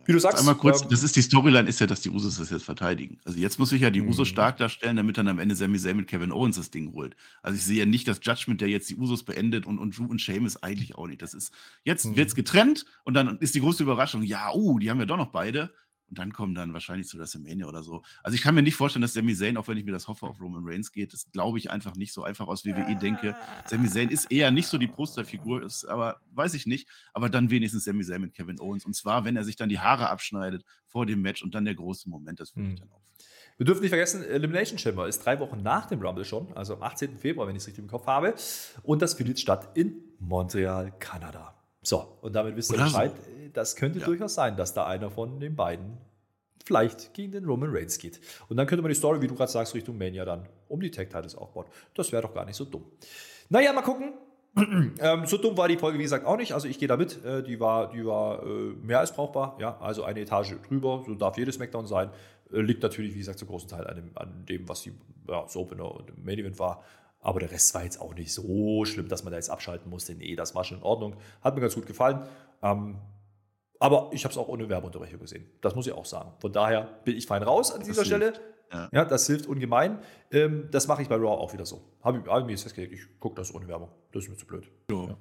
Wie du sagst, Einmal kurz, ähm, das ist die Storyline, ist ja, dass die Usos das jetzt verteidigen. Also jetzt muss sich ja die Mhm. Usos stark darstellen, damit dann am Ende Sami Zayn mit Kevin Owens das Ding holt. Also ich sehe ja nicht das Judgment, der jetzt die Usos beendet und, und Drew und Sheamus eigentlich auch nicht. Das ist, jetzt Mhm. wird's getrennt und dann ist die große Überraschung, ja, uh, die haben ja doch noch beide. Und dann kommen dann wahrscheinlich zu WrestleMania oder so. Also ich kann mir nicht vorstellen, dass Sami Zayn, auch wenn ich mir das hoffe, auf Roman Reigns geht. Das glaube ich einfach nicht so einfach aus WWE denke. Sami Zayn ist eher nicht so die Posterfigur, ist aber weiß ich nicht. Aber dann wenigstens Sami Zayn mit Kevin Owens. Und zwar, wenn er sich dann die Haare abschneidet vor dem Match und dann der große Moment, das würde ich Mhm. dann auch. Wir dürfen nicht vergessen, Elimination Chamber ist drei Wochen nach dem Rumble schon, also am 18. Februar, wenn ich es richtig im Kopf habe. Und das findet statt in Montreal, Kanada. So, und damit wisst ihr Oder so. Bescheid. Das könnte Ja. durchaus sein, dass da einer von den beiden vielleicht gegen den Roman Reigns geht. Und dann könnte man die Story, wie du gerade sagst, Richtung Mania dann um die Tag-Titles aufbauen. Das wäre doch gar nicht so dumm. Naja, mal gucken. <clears throat> ähm, so dumm war die Folge, wie gesagt, auch nicht. Also ich gehe da mit. Äh, die war, die war äh, mehr als brauchbar. Ja, also eine Etage drüber. So darf jedes Smackdown sein. Äh, liegt natürlich, wie gesagt, zum großen Teil an dem, an dem was die ja, Opener und Main Event war. Aber der Rest war jetzt auch nicht so schlimm, dass man da jetzt abschalten musste. Nee, das war schon in Ordnung. Hat mir ganz gut gefallen. Ähm, aber ich habe es auch ohne Werbeunterbrechung gesehen. Das muss ich auch sagen. Von daher bin ich fein raus an dieser hilft. Stelle. Ja. Ja, das hilft ungemein. Ähm, das mache ich bei Raw auch wieder so. Habe ich, hab ich mir jetzt festgelegt, ich gucke das ohne Werbung. Das ist mir zu blöd. Ja,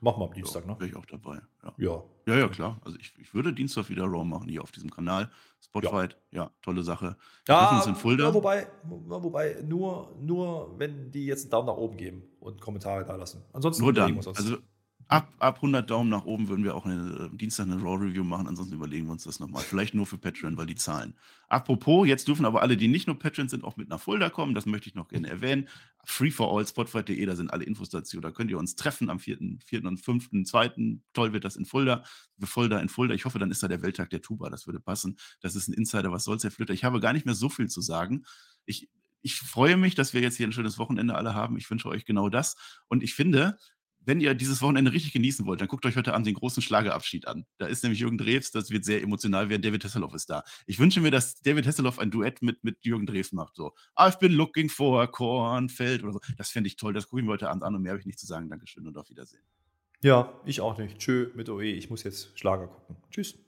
Machen wir am Dienstag, ja, ne? wäre ich auch dabei. Ja. Ja. Ja, ja, klar. Also ich, ich würde Dienstag wieder Raw machen hier auf diesem Kanal. Spotlight, ja, tolle Sache. Wir treffen uns in Fulda. ja, wobei, ja, wobei nur, nur, wenn die jetzt einen Daumen nach oben geben und Kommentare da lassen. Ansonsten Nur dann. Also ab, ab 100 Daumen nach oben würden wir auch eine, äh, Dienstag eine Raw-Review machen. Ansonsten überlegen wir uns das nochmal. Vielleicht nur für Patreon, weil die zahlen. Apropos, jetzt dürfen aber alle, die nicht nur Patreon sind, auch mit nach Fulda kommen. Das möchte ich noch gerne erwähnen. Free for all, da sind alle Infos dazu. Da könnt ihr uns treffen am 4., 4. und 5., 2. Toll wird das in Fulda. Fulda in Fulda. Ich hoffe, dann ist da der Welttag der Tuba. Das würde passen. Das ist ein Insider. Was soll's, Herr Flöter? Ich habe gar nicht mehr so viel zu sagen. Ich, ich freue mich, dass wir jetzt hier ein schönes Wochenende alle haben. Ich wünsche euch genau das. Und ich finde, wenn ihr dieses Wochenende richtig genießen wollt, dann guckt euch heute Abend den großen Schlagerabschied an. Da ist nämlich Jürgen Drews, das wird sehr emotional werden. David Hasselhoff ist da. Ich wünsche mir, dass David Hasselhoff ein Duett mit, mit Jürgen Drews macht. So, I've been looking for Kornfeld oder so. Das fände ich toll. Das gucke ich mir heute Abend an und mehr habe ich nicht zu sagen. Dankeschön und auf Wiedersehen. Ja, ich auch nicht. Tschö mit OE. Ich muss jetzt Schlager gucken. Tschüss.